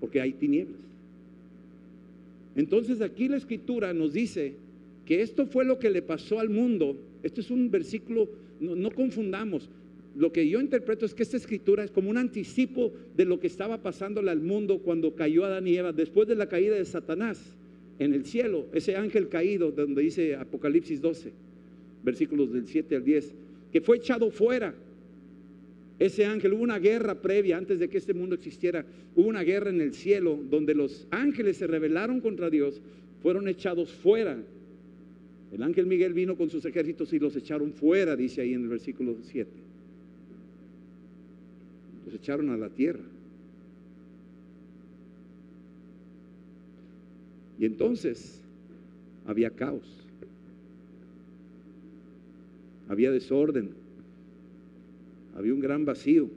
porque hay tinieblas. Entonces aquí la escritura nos dice que esto fue lo que le pasó al mundo. Esto es un versículo, no, confundamos. Lo que yo interpreto es que esta escritura es como un anticipo de lo que estaba pasándole al mundo cuando cayó Adán y Eva, después de la caída de Satanás en el cielo, ese ángel caído, donde dice Apocalipsis 12, versículos del 7 al 10, que fue echado fuera. Ese ángel, hubo una guerra previa antes de que este mundo existiera, hubo una guerra en el cielo donde los ángeles se rebelaron contra Dios, fueron echados fuera. El ángel Miguel vino con sus ejércitos y los echaron fuera, dice ahí en el versículo 7. Los echaron a la tierra. Y entonces había caos, había desorden, había un gran vacío,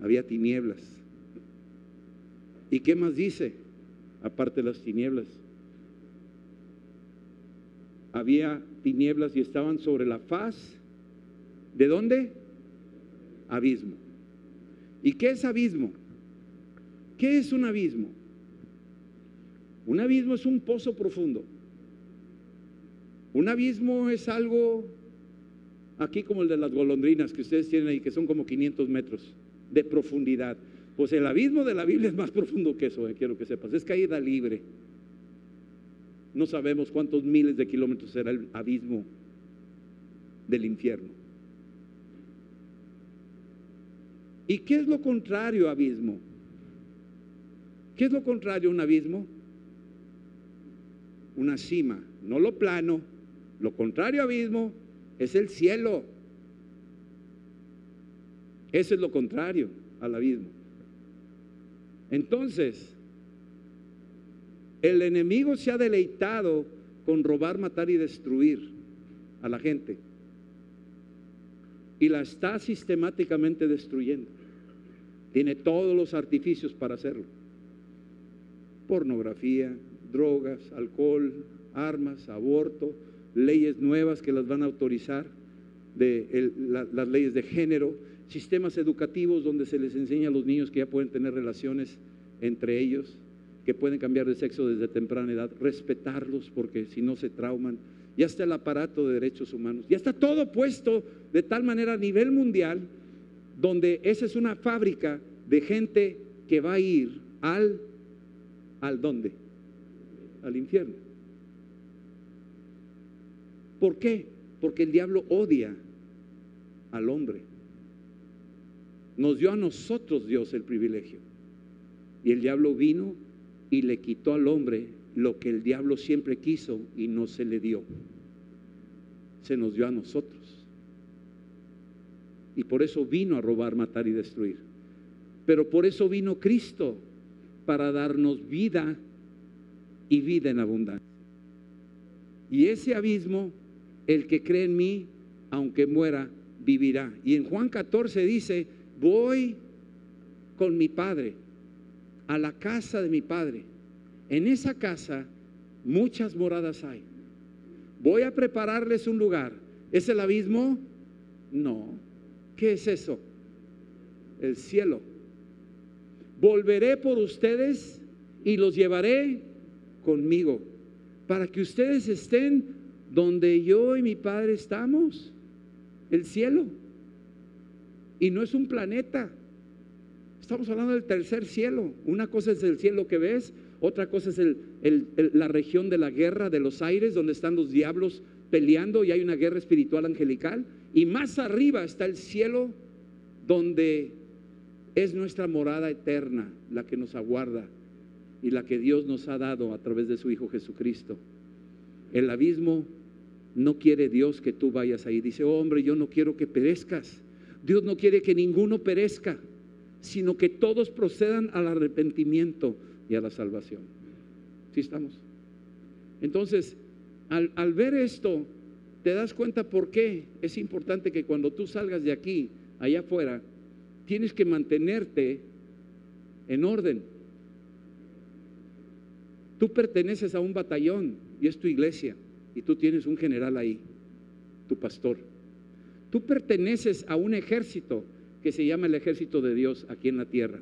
había tinieblas. ¿Y qué más dice? Aparte de las tinieblas. Había tinieblas y estaban sobre la faz. ¿De dónde? Abismo. ¿Y qué es abismo? ¿Qué es un abismo? Un abismo es un pozo profundo. Un abismo es algo aquí como el de las golondrinas que ustedes tienen ahí, que son como 500 metros de profundidad. Pues el abismo de la Biblia es más profundo que eso, eh, quiero que sepas. Es caída libre. No sabemos cuántos miles de kilómetros será el abismo del infierno. ¿Y qué es lo contrario a abismo? ¿Qué es lo contrario a un abismo? una cima, no lo plano. Lo contrario abismo es el cielo. Eso es lo contrario al abismo. Entonces, el enemigo se ha deleitado con robar, matar y destruir a la gente. Y la está sistemáticamente destruyendo. Tiene todos los artificios para hacerlo. Pornografía, drogas, alcohol, armas, aborto, leyes nuevas que las van a autorizar, de las leyes de género, sistemas educativos donde se les enseña a los niños que ya pueden tener relaciones entre ellos, que pueden cambiar de sexo desde temprana edad, respetarlos porque si no se trauman. Ya está el aparato de derechos humanos, ya está todo puesto de tal manera a nivel mundial, donde esa es una fábrica de gente que va a ir al, ¿al dónde? al infierno. ¿Por qué? Porque el diablo odia al hombre. Nos dio a nosotros Dios el privilegio. Y el diablo vino y le quitó al hombre lo que el diablo siempre quiso y no se le dio. Se nos dio a nosotros. Y por eso vino a robar, matar y destruir. Pero por eso vino Cristo, para darnos vida y vida en abundancia. Y ese abismo, el que cree en mí, aunque muera, vivirá. Y en Juan 14 dice, voy con mi Padre a la casa de mi Padre. En esa casa muchas moradas hay. Voy a prepararles un lugar. ¿Es el abismo? No. ¿Qué es eso? El cielo. Volveré por ustedes y los llevaré conmigo para que ustedes estén donde yo y mi Padre estamos, el cielo. Y no es un planeta. Estamos hablando del tercer cielo. Una cosa es el cielo que ves, otra cosa es la región de la guerra de los aires, donde están los diablos peleando y hay una guerra espiritual angelical. Y más arriba está el cielo donde es nuestra morada eterna, la que nos aguarda y la que Dios nos ha dado a través de su Hijo Jesucristo. El abismo no quiere Dios que tú vayas ahí. Dice, oh, hombre, yo no quiero que perezcas. Dios no quiere que ninguno perezca, sino que todos procedan al arrepentimiento y a la salvación. ¿Sí estamos? Entonces, al, al ver esto, te das cuenta por qué es importante que cuando tú salgas de aquí, allá afuera, tienes que mantenerte en orden. Tú perteneces a un batallón y es tu iglesia y tú tienes un general ahí, tu pastor. Tú perteneces a un ejército que se llama el ejército de Dios aquí en la tierra.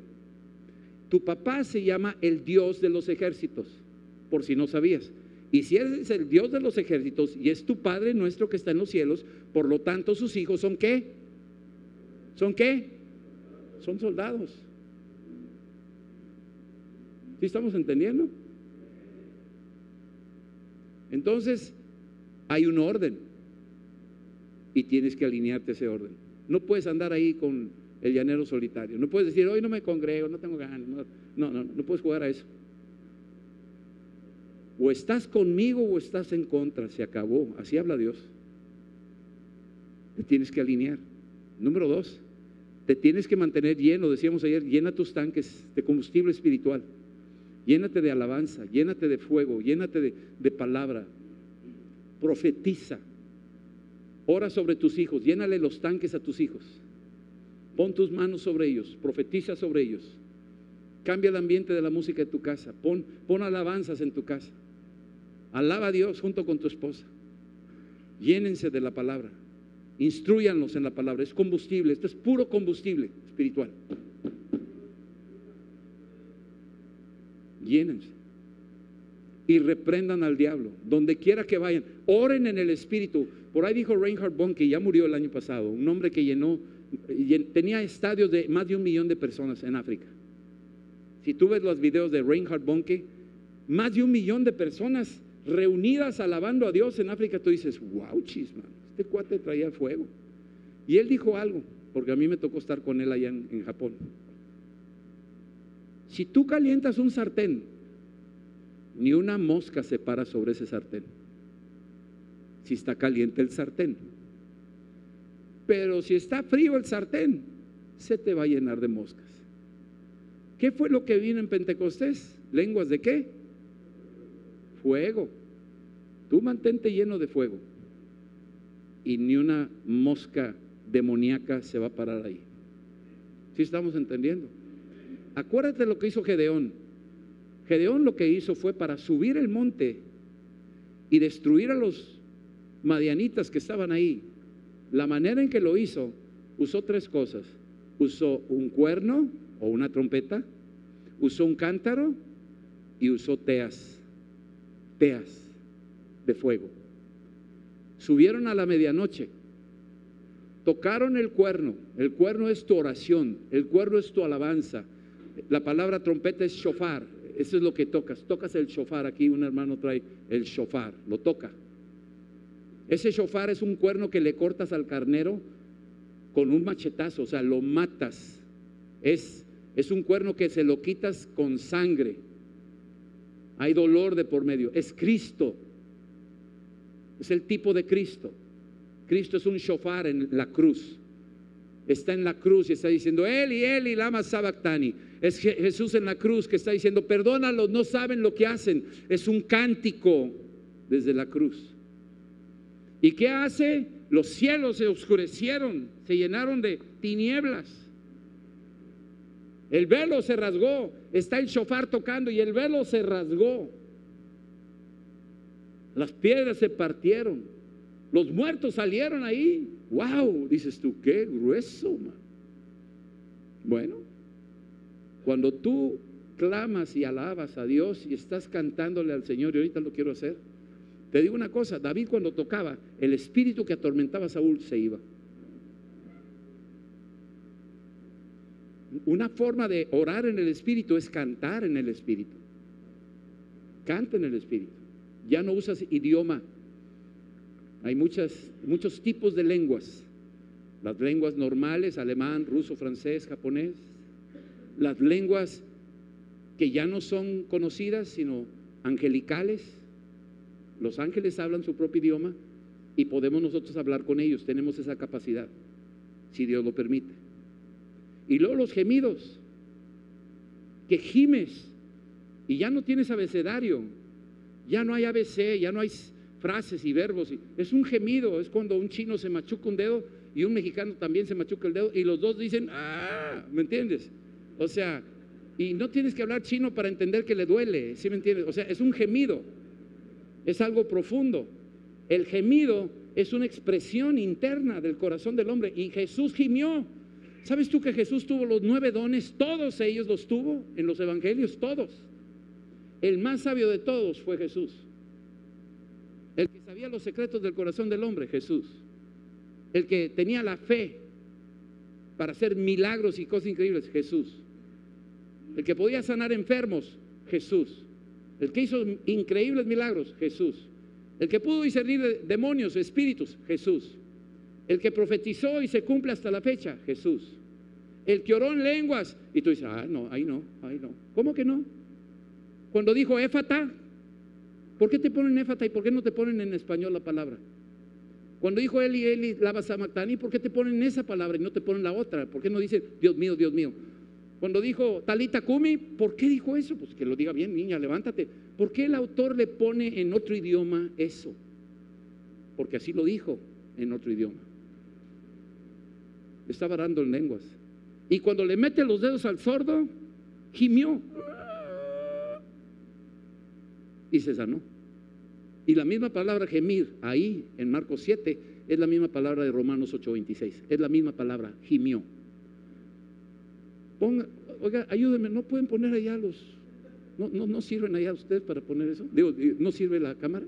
Tu papá se llama el Dios de los ejércitos, por si no sabías. Y si eres el Dios de los ejércitos y es tu Padre nuestro que está en los cielos, por lo tanto sus hijos son qué? ¿Son qué? Son soldados. ¿Sí estamos entendiendo? Entonces, hay un orden y tienes que alinearte a ese orden. No puedes andar ahí con el llanero solitario. No puedes decir, hoy no me congrego, no tengo ganas. No, no, no, puedes jugar a eso. O estás conmigo o estás en contra. Se acabó. Así habla Dios. Te tienes que alinear. Número dos, te tienes que mantener lleno. Decíamos ayer, llena tus tanques de combustible espiritual. Llénate de alabanza, llénate de fuego, llénate de, palabra. Profetiza. Ora sobre tus hijos, llénale los tanques a tus hijos. Pon tus manos sobre ellos, profetiza sobre ellos. Cambia el ambiente de la música de tu casa. Pon, pon alabanzas en tu casa. Alaba a Dios junto con tu esposa. Llénense de la palabra. Instruyanlos en la palabra. Es combustible. Esto es puro combustible espiritual. llénense y reprendan al diablo, donde quiera que vayan, oren en el Espíritu. Por ahí dijo Reinhard Bonke, ya murió el año pasado, un hombre que llenó, tenía estadios de más de un millón de personas en África. Si tú ves los videos de Reinhard Bonke, más de un millón de personas reunidas alabando a Dios en África, tú dices, wow, chisman, este cuate traía fuego. Y él dijo algo, porque a mí me tocó estar con él allá en Japón. Si tú calientas un sartén, ni una mosca se para sobre ese sartén. Si está caliente el sartén. Pero si está frío el sartén, se te va a llenar de moscas. ¿Qué fue lo que vino en Pentecostés? ¿Lenguas de qué? Fuego. Tú mantente lleno de fuego. Y ni una mosca demoníaca se va a parar ahí. ¿Sí estamos entendiendo? Acuérdate lo que hizo Gedeón. Gedeón lo que hizo fue para subir el monte y destruir a los madianitas que estaban ahí. La manera en que lo hizo, usó tres cosas. Usó un cuerno o una trompeta, usó un cántaro y usó teas, teas de fuego. Subieron a la medianoche, tocaron el cuerno, el cuerno es tu oración, el cuerno es tu alabanza, la palabra trompeta es shofar. Eso es lo que tocas. Tocas el shofar. Aquí un hermano trae el shofar. Lo toca. Ese shofar es un cuerno que le cortas al carnero con un machetazo. O sea, lo matas. Es, es un cuerno que se lo quitas con sangre. Hay dolor de por medio. Es Cristo. Es el tipo de Cristo. Cristo es un shofar en la cruz está en la cruz y está diciendo, Eli, Eli, lama sabactani. Es Jesús en la cruz que está diciendo, perdónalos, no saben lo que hacen. Es un cántico desde la cruz. ¿Y qué hace? Los cielos se oscurecieron, se llenaron de tinieblas. El velo se rasgó. Está el shofar tocando y el velo se rasgó. Las piedras se partieron. Los muertos salieron ahí. ¡Wow! Dices tú, qué grueso, Bueno, cuando tú clamas y alabas a Dios y estás cantándole al Señor, y ahorita lo quiero hacer, te digo una cosa, David cuando tocaba, el espíritu que atormentaba a Saúl se iba. Una forma de orar en el espíritu es cantar en el espíritu. Canta en el espíritu. Ya no usas idioma. Hay muchas, muchos tipos de lenguas. Las lenguas normales, alemán, ruso, francés, japonés. Las lenguas que ya no son conocidas, sino angelicales. Los ángeles hablan su propio idioma y podemos nosotros hablar con ellos. Tenemos esa capacidad, si Dios lo permite. Y luego los gemidos, que gimes y ya no tienes abecedario, ya no hay ABC, ya no hay frases y verbos. Es un gemido, es cuando un chino se machuca un dedo y un mexicano también se machuca el dedo y los dos dicen, ah, ¿me entiendes? O sea, y no tienes que hablar chino para entender que le duele, ¿sí me entiendes? O sea, es un gemido, es algo profundo. El gemido es una expresión interna del corazón del hombre y Jesús gimió. ¿Sabes tú que Jesús tuvo los nueve dones? Todos ellos los tuvo en los evangelios, todos. El más sabio de todos fue Jesús. Los secretos del corazón del hombre, Jesús. El que tenía la fe para hacer milagros y cosas increíbles, Jesús. El que podía sanar enfermos, Jesús. El que hizo increíbles milagros, Jesús. El que pudo discernir demonios, espíritus, Jesús. El que profetizó y se cumple hasta la fecha, Jesús. El que oró en lenguas. Y tú dices, ah, no, ahí no, ahí no. ¿Cómo que no? Cuando dijo éfata, ¿por qué te ponen éfata y por qué no te ponen en español la palabra? Cuando dijo Eli, Eli, lava samatani, ¿por qué te ponen esa palabra y no te ponen la otra? ¿Por qué no dice, Dios mío, Dios mío? Cuando dijo Talita Kumi, ¿por qué dijo eso? Pues que lo diga bien, niña, levántate. ¿Por qué el autor le pone en otro idioma eso? Porque así lo dijo en otro idioma. Estaba dando en lenguas. Y cuando le mete los dedos al sordo, gimió. Y se sanó. Y la misma palabra gemir ahí en Marcos 7 es la misma palabra de Romanos 8:26. Es la misma palabra, gimió. Ponga, oiga, ayúdenme, no pueden poner allá los. No, no, no sirven allá ustedes para poner eso. Digo, ¿no sirve la cámara?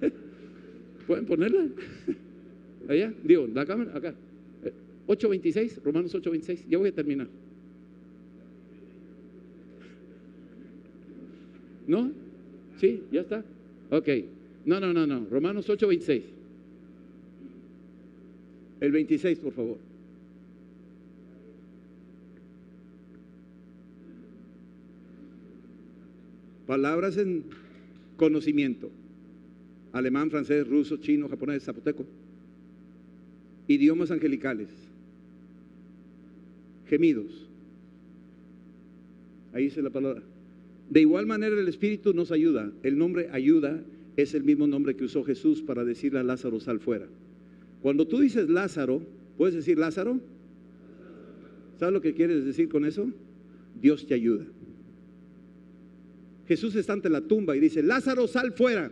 ¿Pueden ponerla? Allá, digo, la cámara, acá. 8.26, Romanos 8.26, ya voy a terminar. ¿No? ¿Sí? ¿Ya está? Ok. No, no, no, no. Romanos 8.26. El 26, por favor. Palabras en conocimiento. Alemán, francés, ruso, chino, japonés, zapoteco. Idiomas angelicales. Gemidos. Ahí dice la palabra. De igual manera el Espíritu nos ayuda. El nombre ayuda es el mismo nombre que usó Jesús para decirle a Lázaro sal fuera. Cuando tú dices Lázaro, ¿puedes decir Lázaro? ¿Sabes lo que quieres decir con eso? Dios te ayuda. Jesús está ante la tumba y dice, Lázaro, sal fuera.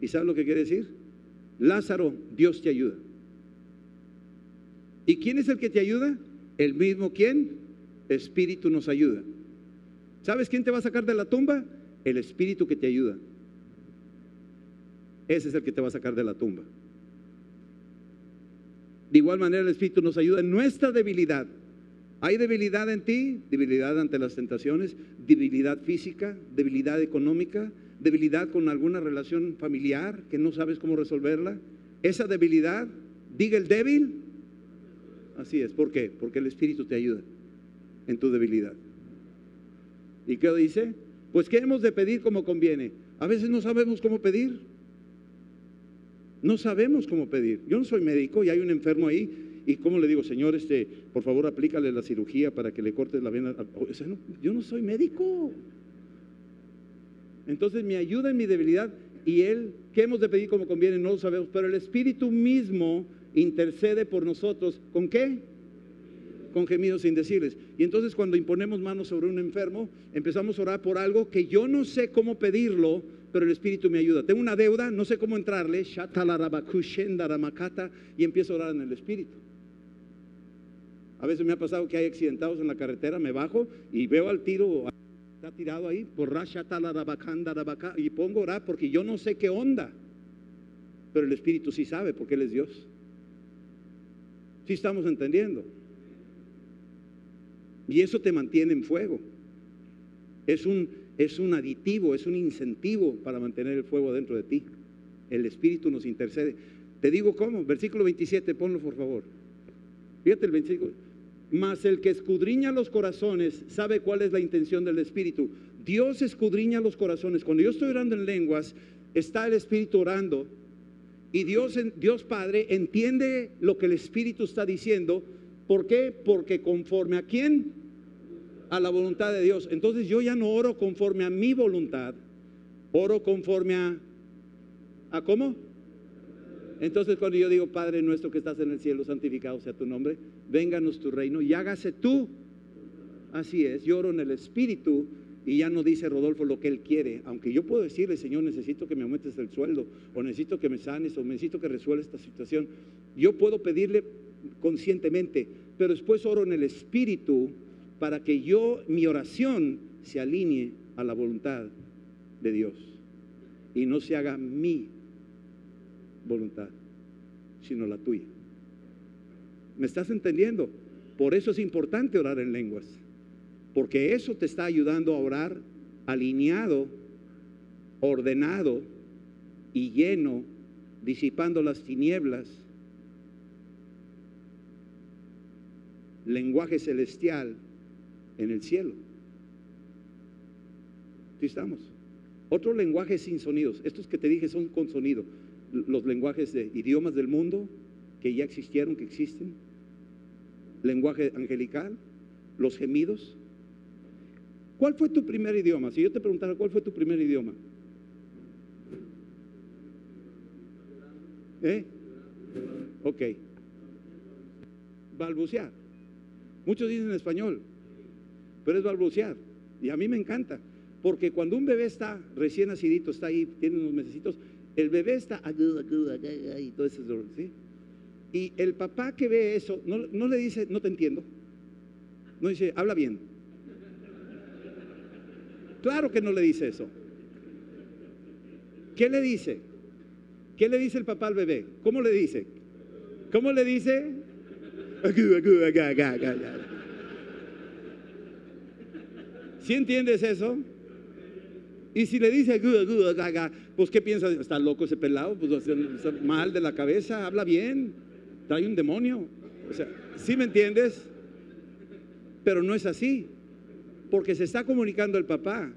¿Y sabes lo que quiere decir? Lázaro, Dios te ayuda. ¿Y quién es el que te ayuda? El mismo quien, Espíritu nos ayuda. ¿Sabes quién te va a sacar de la tumba? El Espíritu que te ayuda. Ese es el que te va a sacar de la tumba. De igual manera el Espíritu nos ayuda en nuestra debilidad. ¿Hay debilidad en ti? Debilidad ante las tentaciones, debilidad física, debilidad económica, debilidad con alguna relación familiar que no sabes cómo resolverla. Esa debilidad, diga el débil. Así es, ¿por qué? Porque el Espíritu te ayuda en tu debilidad. ¿Y qué dice? Pues ¿qué hemos de pedir como conviene? A veces no sabemos cómo pedir. No sabemos cómo pedir. Yo no soy médico y hay un enfermo ahí ¿Y cómo le digo, Señor, este, por favor aplícale la cirugía para que le cortes la vena? yo no soy médico. Entonces me ayuda en mi debilidad y Él, ¿qué hemos de pedir como conviene? No lo sabemos, pero el Espíritu mismo intercede por nosotros. ¿Con qué? Con gemidos indecibles. Y entonces cuando imponemos manos sobre un enfermo, empezamos a orar por algo que yo no sé cómo pedirlo, pero el Espíritu me ayuda. Tengo una deuda, no sé cómo entrarle, y empiezo a orar en el Espíritu. A veces me ha pasado que hay accidentados en la carretera, me bajo y veo al tiro, está tirado ahí, por y pongo orar porque yo no sé qué onda, pero el Espíritu sí sabe porque Él es Dios. Sí estamos entendiendo. Y eso te mantiene en fuego. Es un, es un aditivo, es un incentivo para mantener el fuego dentro de ti. El Espíritu nos intercede. Te digo cómo, versículo 27, ponlo por favor. Fíjate el versículo. Mas el que escudriña los corazones sabe cuál es la intención del Espíritu. Dios escudriña los corazones. Cuando yo estoy orando en lenguas, está el Espíritu orando y Dios, Dios Padre entiende lo que el Espíritu está diciendo. ¿Por qué? Porque conforme a quién? A la voluntad de Dios. Entonces yo ya no oro conforme a mi voluntad, oro conforme a... ¿A cómo? Entonces cuando yo digo, Padre nuestro que estás en el cielo, santificado sea tu nombre, vénganos tu reino y hágase tú. Así es, yo oro en el Espíritu y ya no dice Rodolfo lo que él quiere, aunque yo puedo decirle, Señor, necesito que me aumentes el sueldo, o necesito que me sanes, o necesito que resuelva esta situación. Yo puedo pedirle conscientemente, pero después oro en el Espíritu para que yo, mi oración, se alinee a la voluntad de Dios y no se haga mi voluntad, sino la tuya. ¿Me estás entendiendo? Por eso es importante orar en lenguas. Porque eso te está ayudando a orar alineado, ordenado y lleno, disipando las tinieblas. Lenguaje celestial en el cielo. ¿Sí estamos? Otro lenguaje sin sonidos. Estos que te dije son con sonido. Los lenguajes de idiomas del mundo que ya existieron, que existen. Lenguaje angelical. Los gemidos. ¿Cuál fue tu primer idioma? Si yo te preguntara, ¿cuál fue tu primer idioma? ¿Eh? Ok. Balbucear. Muchos dicen español, pero es balbucear. Y a mí me encanta, porque cuando un bebé está recién nacidito, está ahí, tiene unos mesecitos, el bebé está y todo eso, ¿sí? Y el papá que ve eso, no, no le dice, no te entiendo. No dice, habla bien. Claro que no le dice eso. ¿Qué le dice? ¿Qué le dice el papá al bebé? ¿Cómo le dice? ¿Cómo le dice? ¿Sí entiendes eso? Y si le dice, pues ¿qué piensa? ¿Está loco ese pelado? Pues está mal de la cabeza, habla bien, trae un demonio. O sea, ¿sí me entiendes? Pero no es así. Porque se está comunicando el papá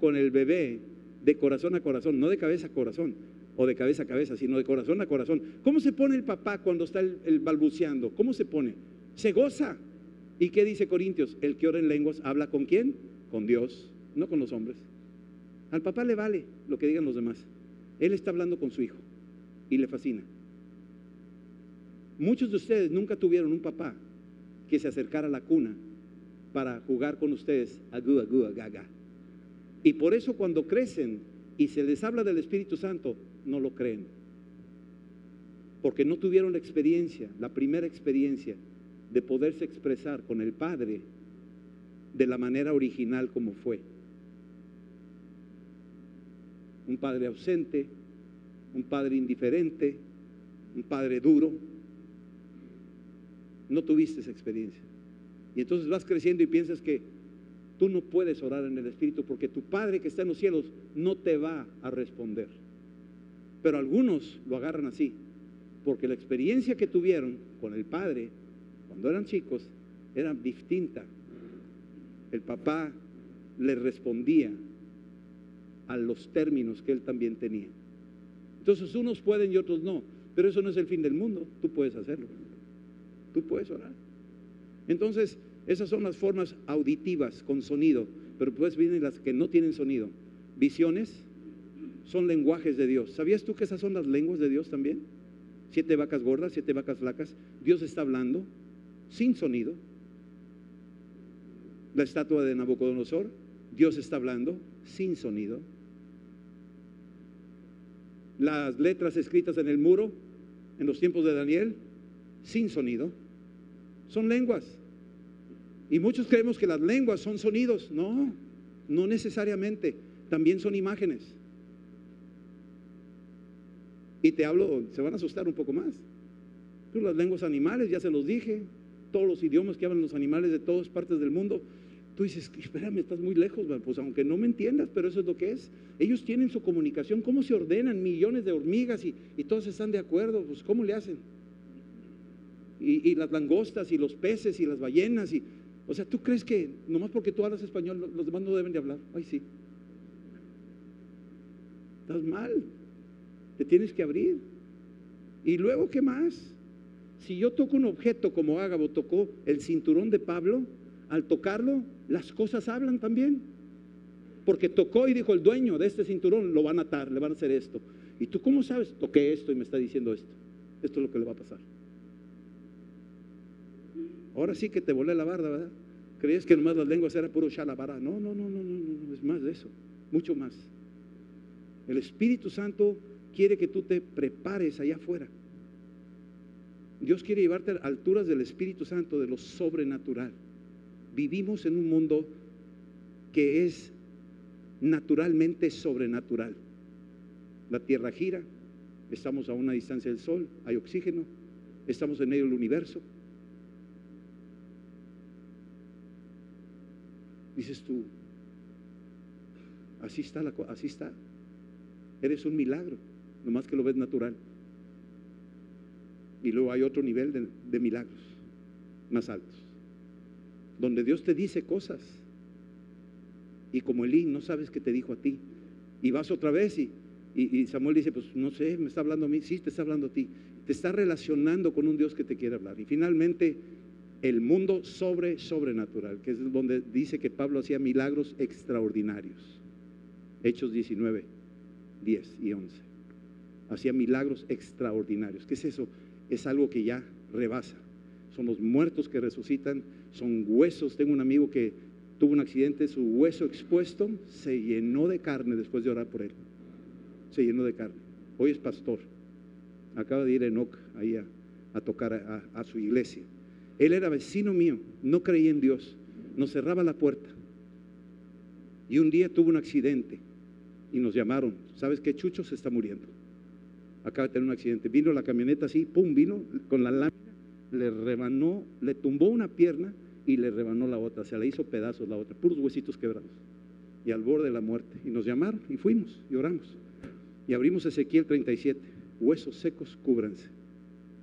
con el bebé de corazón a corazón, no de cabeza a corazón o de cabeza a cabeza, sino de corazón a corazón. ¿Cómo se pone el papá cuando está el, balbuceando? ¿Cómo se pone? Se goza. ¿Y qué dice Corintios? El que ora en lenguas habla con quién? Con Dios, no con los hombres. Al papá le vale lo que digan los demás. Él está hablando con su hijo y le fascina. Muchos de ustedes nunca tuvieron un papá que se acercara a la cuna para jugar con ustedes, agú, agú, agaga. Y por eso cuando crecen y se les habla del Espíritu Santo, no lo creen. Porque no tuvieron la experiencia, la primera experiencia de poderse expresar con el Padre de la manera original como fue. Un padre ausente, un padre indiferente, un padre duro. No tuviste esa experiencia. Y entonces vas creciendo y piensas que tú no puedes orar en el Espíritu porque tu Padre que está en los cielos no te va a responder. Pero algunos lo agarran así, porque la experiencia que tuvieron con el Padre cuando eran chicos era distinta. El papá le respondía a los términos que él también tenía. Entonces unos pueden y otros no, pero eso no es el fin del mundo, tú puedes hacerlo. Tú puedes orar. Entonces, esas son las formas auditivas con sonido, pero pues vienen las que no tienen sonido. Visiones son lenguajes de Dios. ¿Sabías tú que esas son las lenguas de Dios también? Siete vacas gordas, siete vacas flacas. Dios está hablando sin sonido, La estatua de Nabucodonosor, Dios está hablando sin sonido. Las letras escritas en el muro en los tiempos de Daniel, sin sonido. Son lenguas. Y muchos creemos que las lenguas son sonidos. No, no necesariamente. También son imágenes. Y te hablo, se van a asustar un poco más. Pero las lenguas animales, ya se los dije, todos los idiomas que hablan los animales de todas partes del mundo. Tú dices, espérame, estás muy lejos, pues aunque no me entiendas, pero eso es lo que es. Ellos tienen su comunicación, cómo se ordenan millones de hormigas y, y todos están de acuerdo, pues cómo le hacen. Y, las langostas y los peces y las ballenas y, o sea, ¿tú crees que nomás porque tú hablas español los demás no deben de hablar? Ay, sí. Estás mal. Te tienes que abrir. Y luego, ¿qué más? Si yo toco un objeto como Ágabo tocó el cinturón de Pablo, al tocarlo, las cosas hablan también. Porque tocó y dijo el dueño de este cinturón, lo van a atar, le van a hacer esto. ¿Y tú cómo sabes? Toqué esto y me está diciendo esto. Esto es lo que le va a pasar. Ahora sí que te volé la barda, ¿verdad? ¿Crees que nomás las lenguas era puro shalabara? No, no, no, no, no, no, es más de eso, mucho más. El Espíritu Santo quiere que tú te prepares allá afuera. Dios quiere llevarte a alturas del Espíritu Santo, de lo sobrenatural. Vivimos en un mundo que es naturalmente sobrenatural. La tierra gira, estamos a una distancia del sol, hay oxígeno, estamos en medio del universo. Dices tú, así está, la, así está. Eres un milagro, nomás que lo ves natural. Y luego hay otro nivel de, milagros más altos, donde Dios te dice cosas. Y como Elí, no sabes qué te dijo a ti. Y vas otra vez y, y, Samuel dice, pues no sé, me está hablando a mí. Sí, te está hablando a ti. Te está relacionando con un Dios que te quiere hablar. Y finalmente el mundo sobre sobrenatural, que es donde dice que Pablo hacía milagros extraordinarios. Hechos 19, 10 y 11. Hacía milagros extraordinarios. ¿Qué es eso? Es algo que ya rebasa. Son los muertos que resucitan, son huesos. Tengo un amigo que tuvo un accidente, su hueso expuesto se llenó de carne después de orar por él. Se llenó de carne. Hoy es pastor. Acaba de ir Enoch ahí a, tocar a su iglesia. Él era vecino mío, no creía en Dios, nos cerraba la puerta. Y un día tuvo un accidente y nos llamaron, ¿sabes qué? Chucho se está muriendo. Acaba de tener un accidente. Vino la camioneta así, pum, vino con la lámina, le rebanó, le tumbó una pierna y le rebanó la otra, se la hizo pedazos la otra, puros huesitos quebrados. Y al borde de la muerte. Y nos llamaron y fuimos y oramos. Y abrimos Ezequiel 37, huesos secos, cúbranse.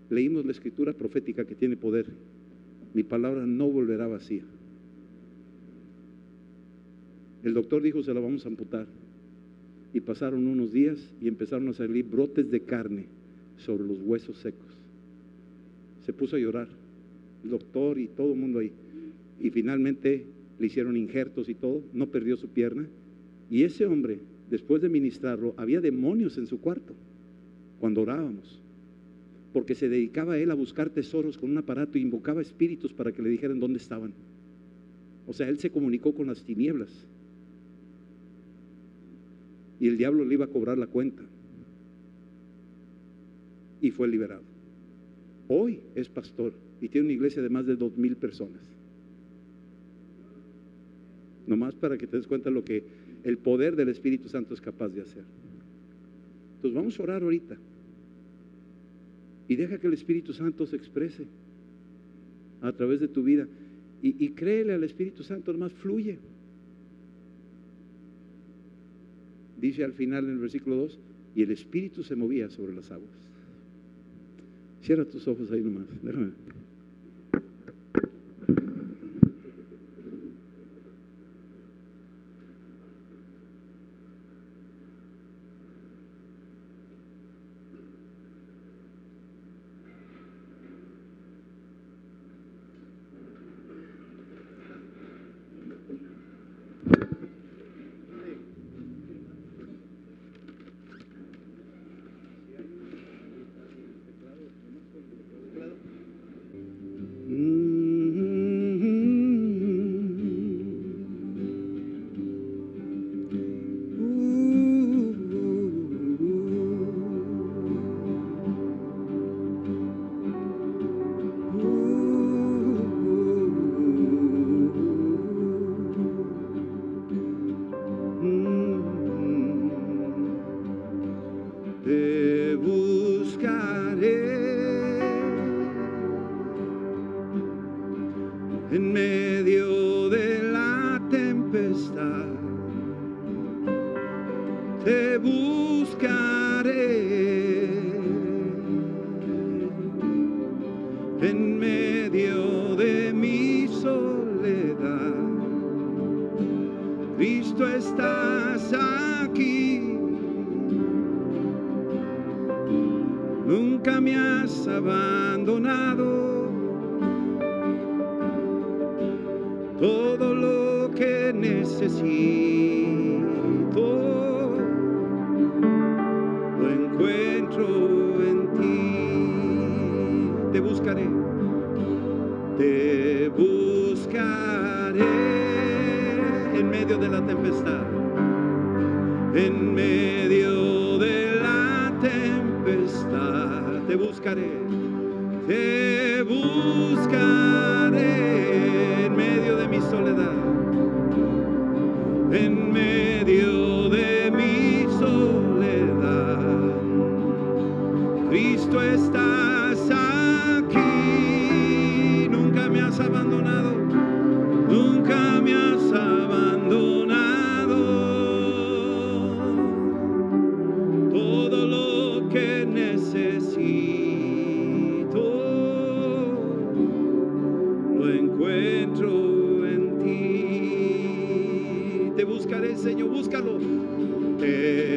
Leímos la escritura profética que tiene poder mi palabra no volverá vacía. El doctor dijo, se la vamos a amputar. Y pasaron unos días y empezaron a salir brotes de carne sobre los huesos secos. Se puso a llorar, el doctor y todo el mundo ahí. Y finalmente le hicieron injertos y todo, no perdió su pierna. Y ese hombre, después de ministrarlo, había demonios en su cuarto cuando orábamos porque se dedicaba él a buscar tesoros con un aparato e invocaba espíritus para que le dijeran dónde estaban. O sea, él se comunicó con las tinieblas. Y el diablo le iba a cobrar la cuenta. Y fue liberado. Hoy es pastor y tiene una iglesia de más de dos mil personas. Nomás para que te des cuenta lo que el poder del Espíritu Santo es capaz de hacer. Entonces vamos a orar ahorita. Y deja que el Espíritu Santo se exprese a través de tu vida. Y, créele al Espíritu Santo, nomás fluye. Dice al final en el versículo 2, y el Espíritu se movía sobre las aguas. Cierra tus ojos ahí nomás. Déjame. Encuentro en ti. Te buscaré, Señor, búscalo. Te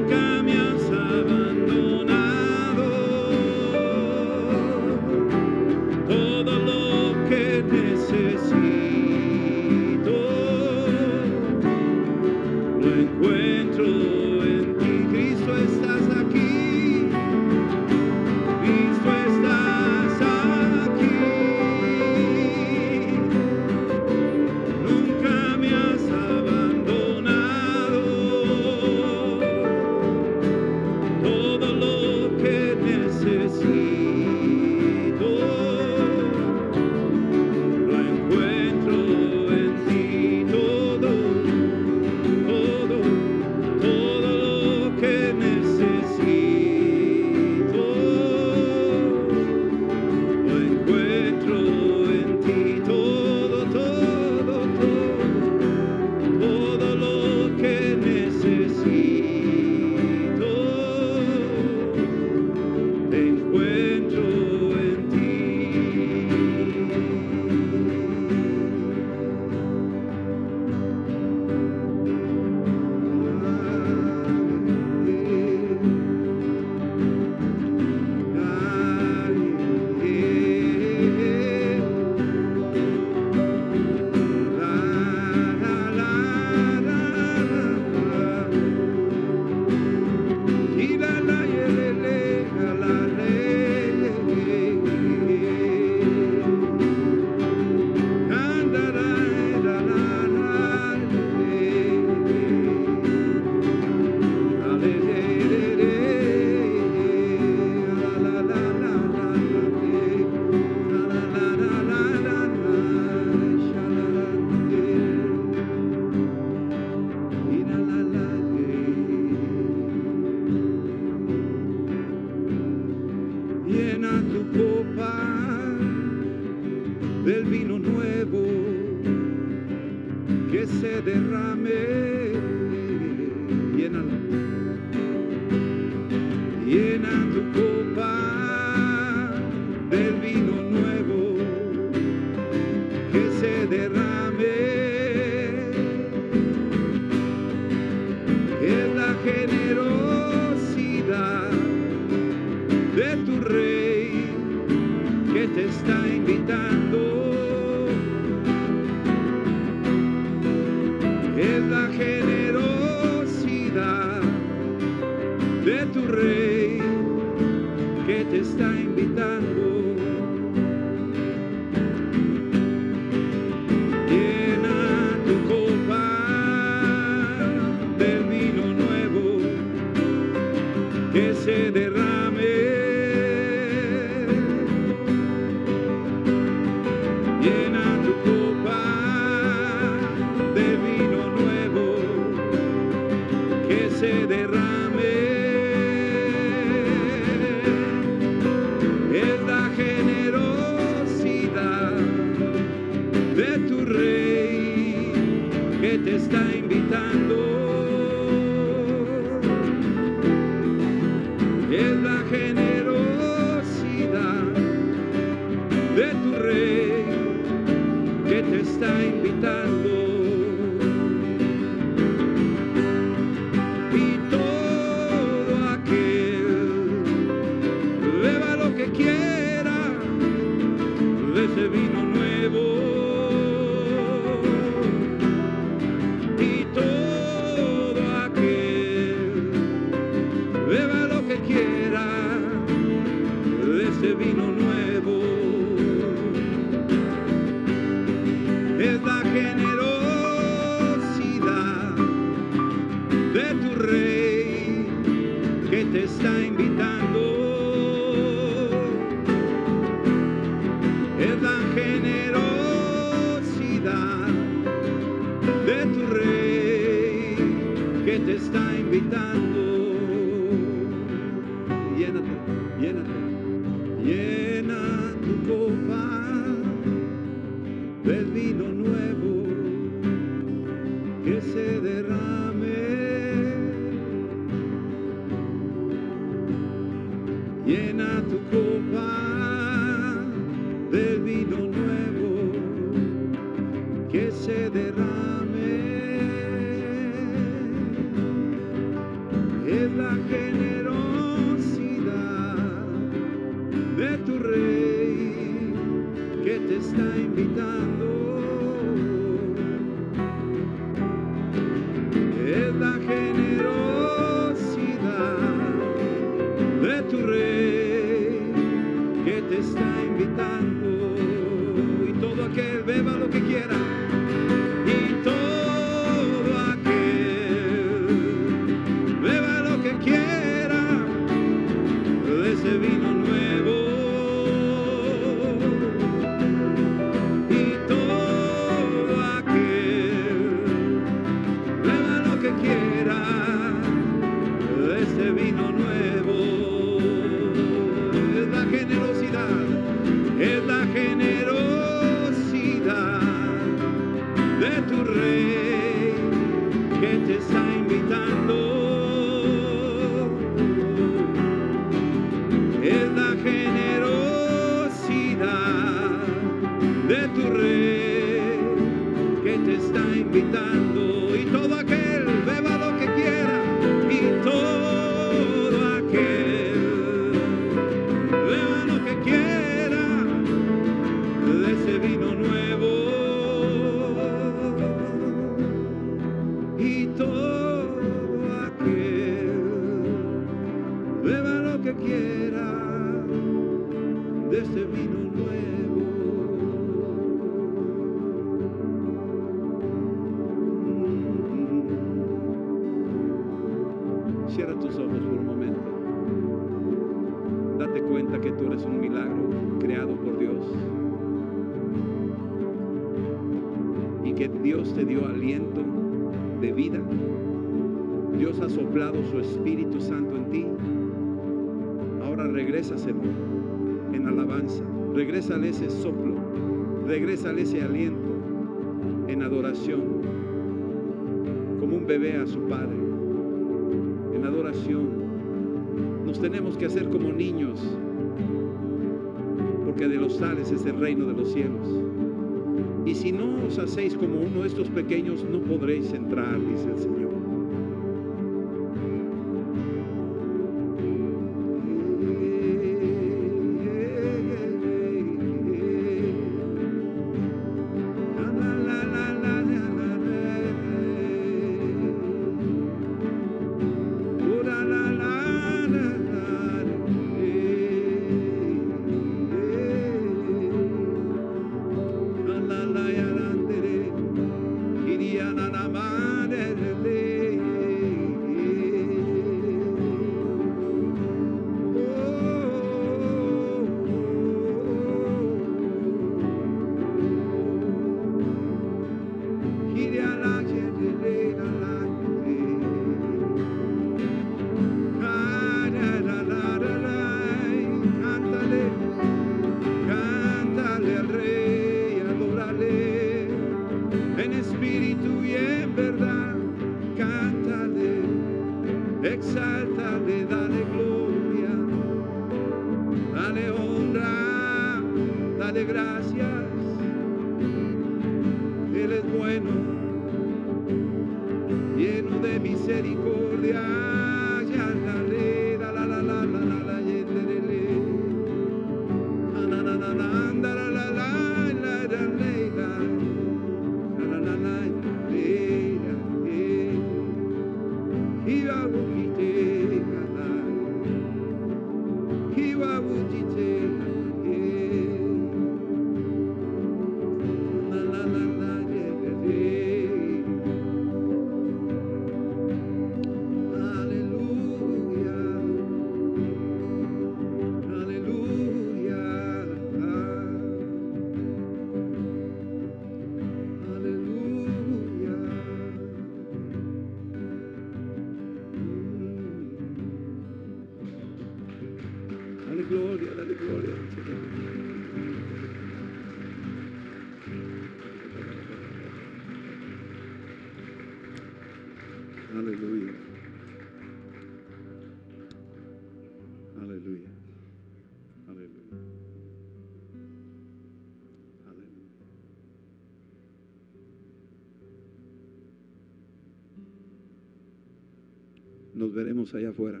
veremos allá afuera.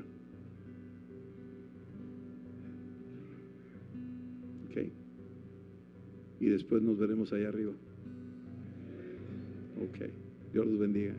Okay. Y después nos veremos allá arriba. Ok. Dios los bendiga.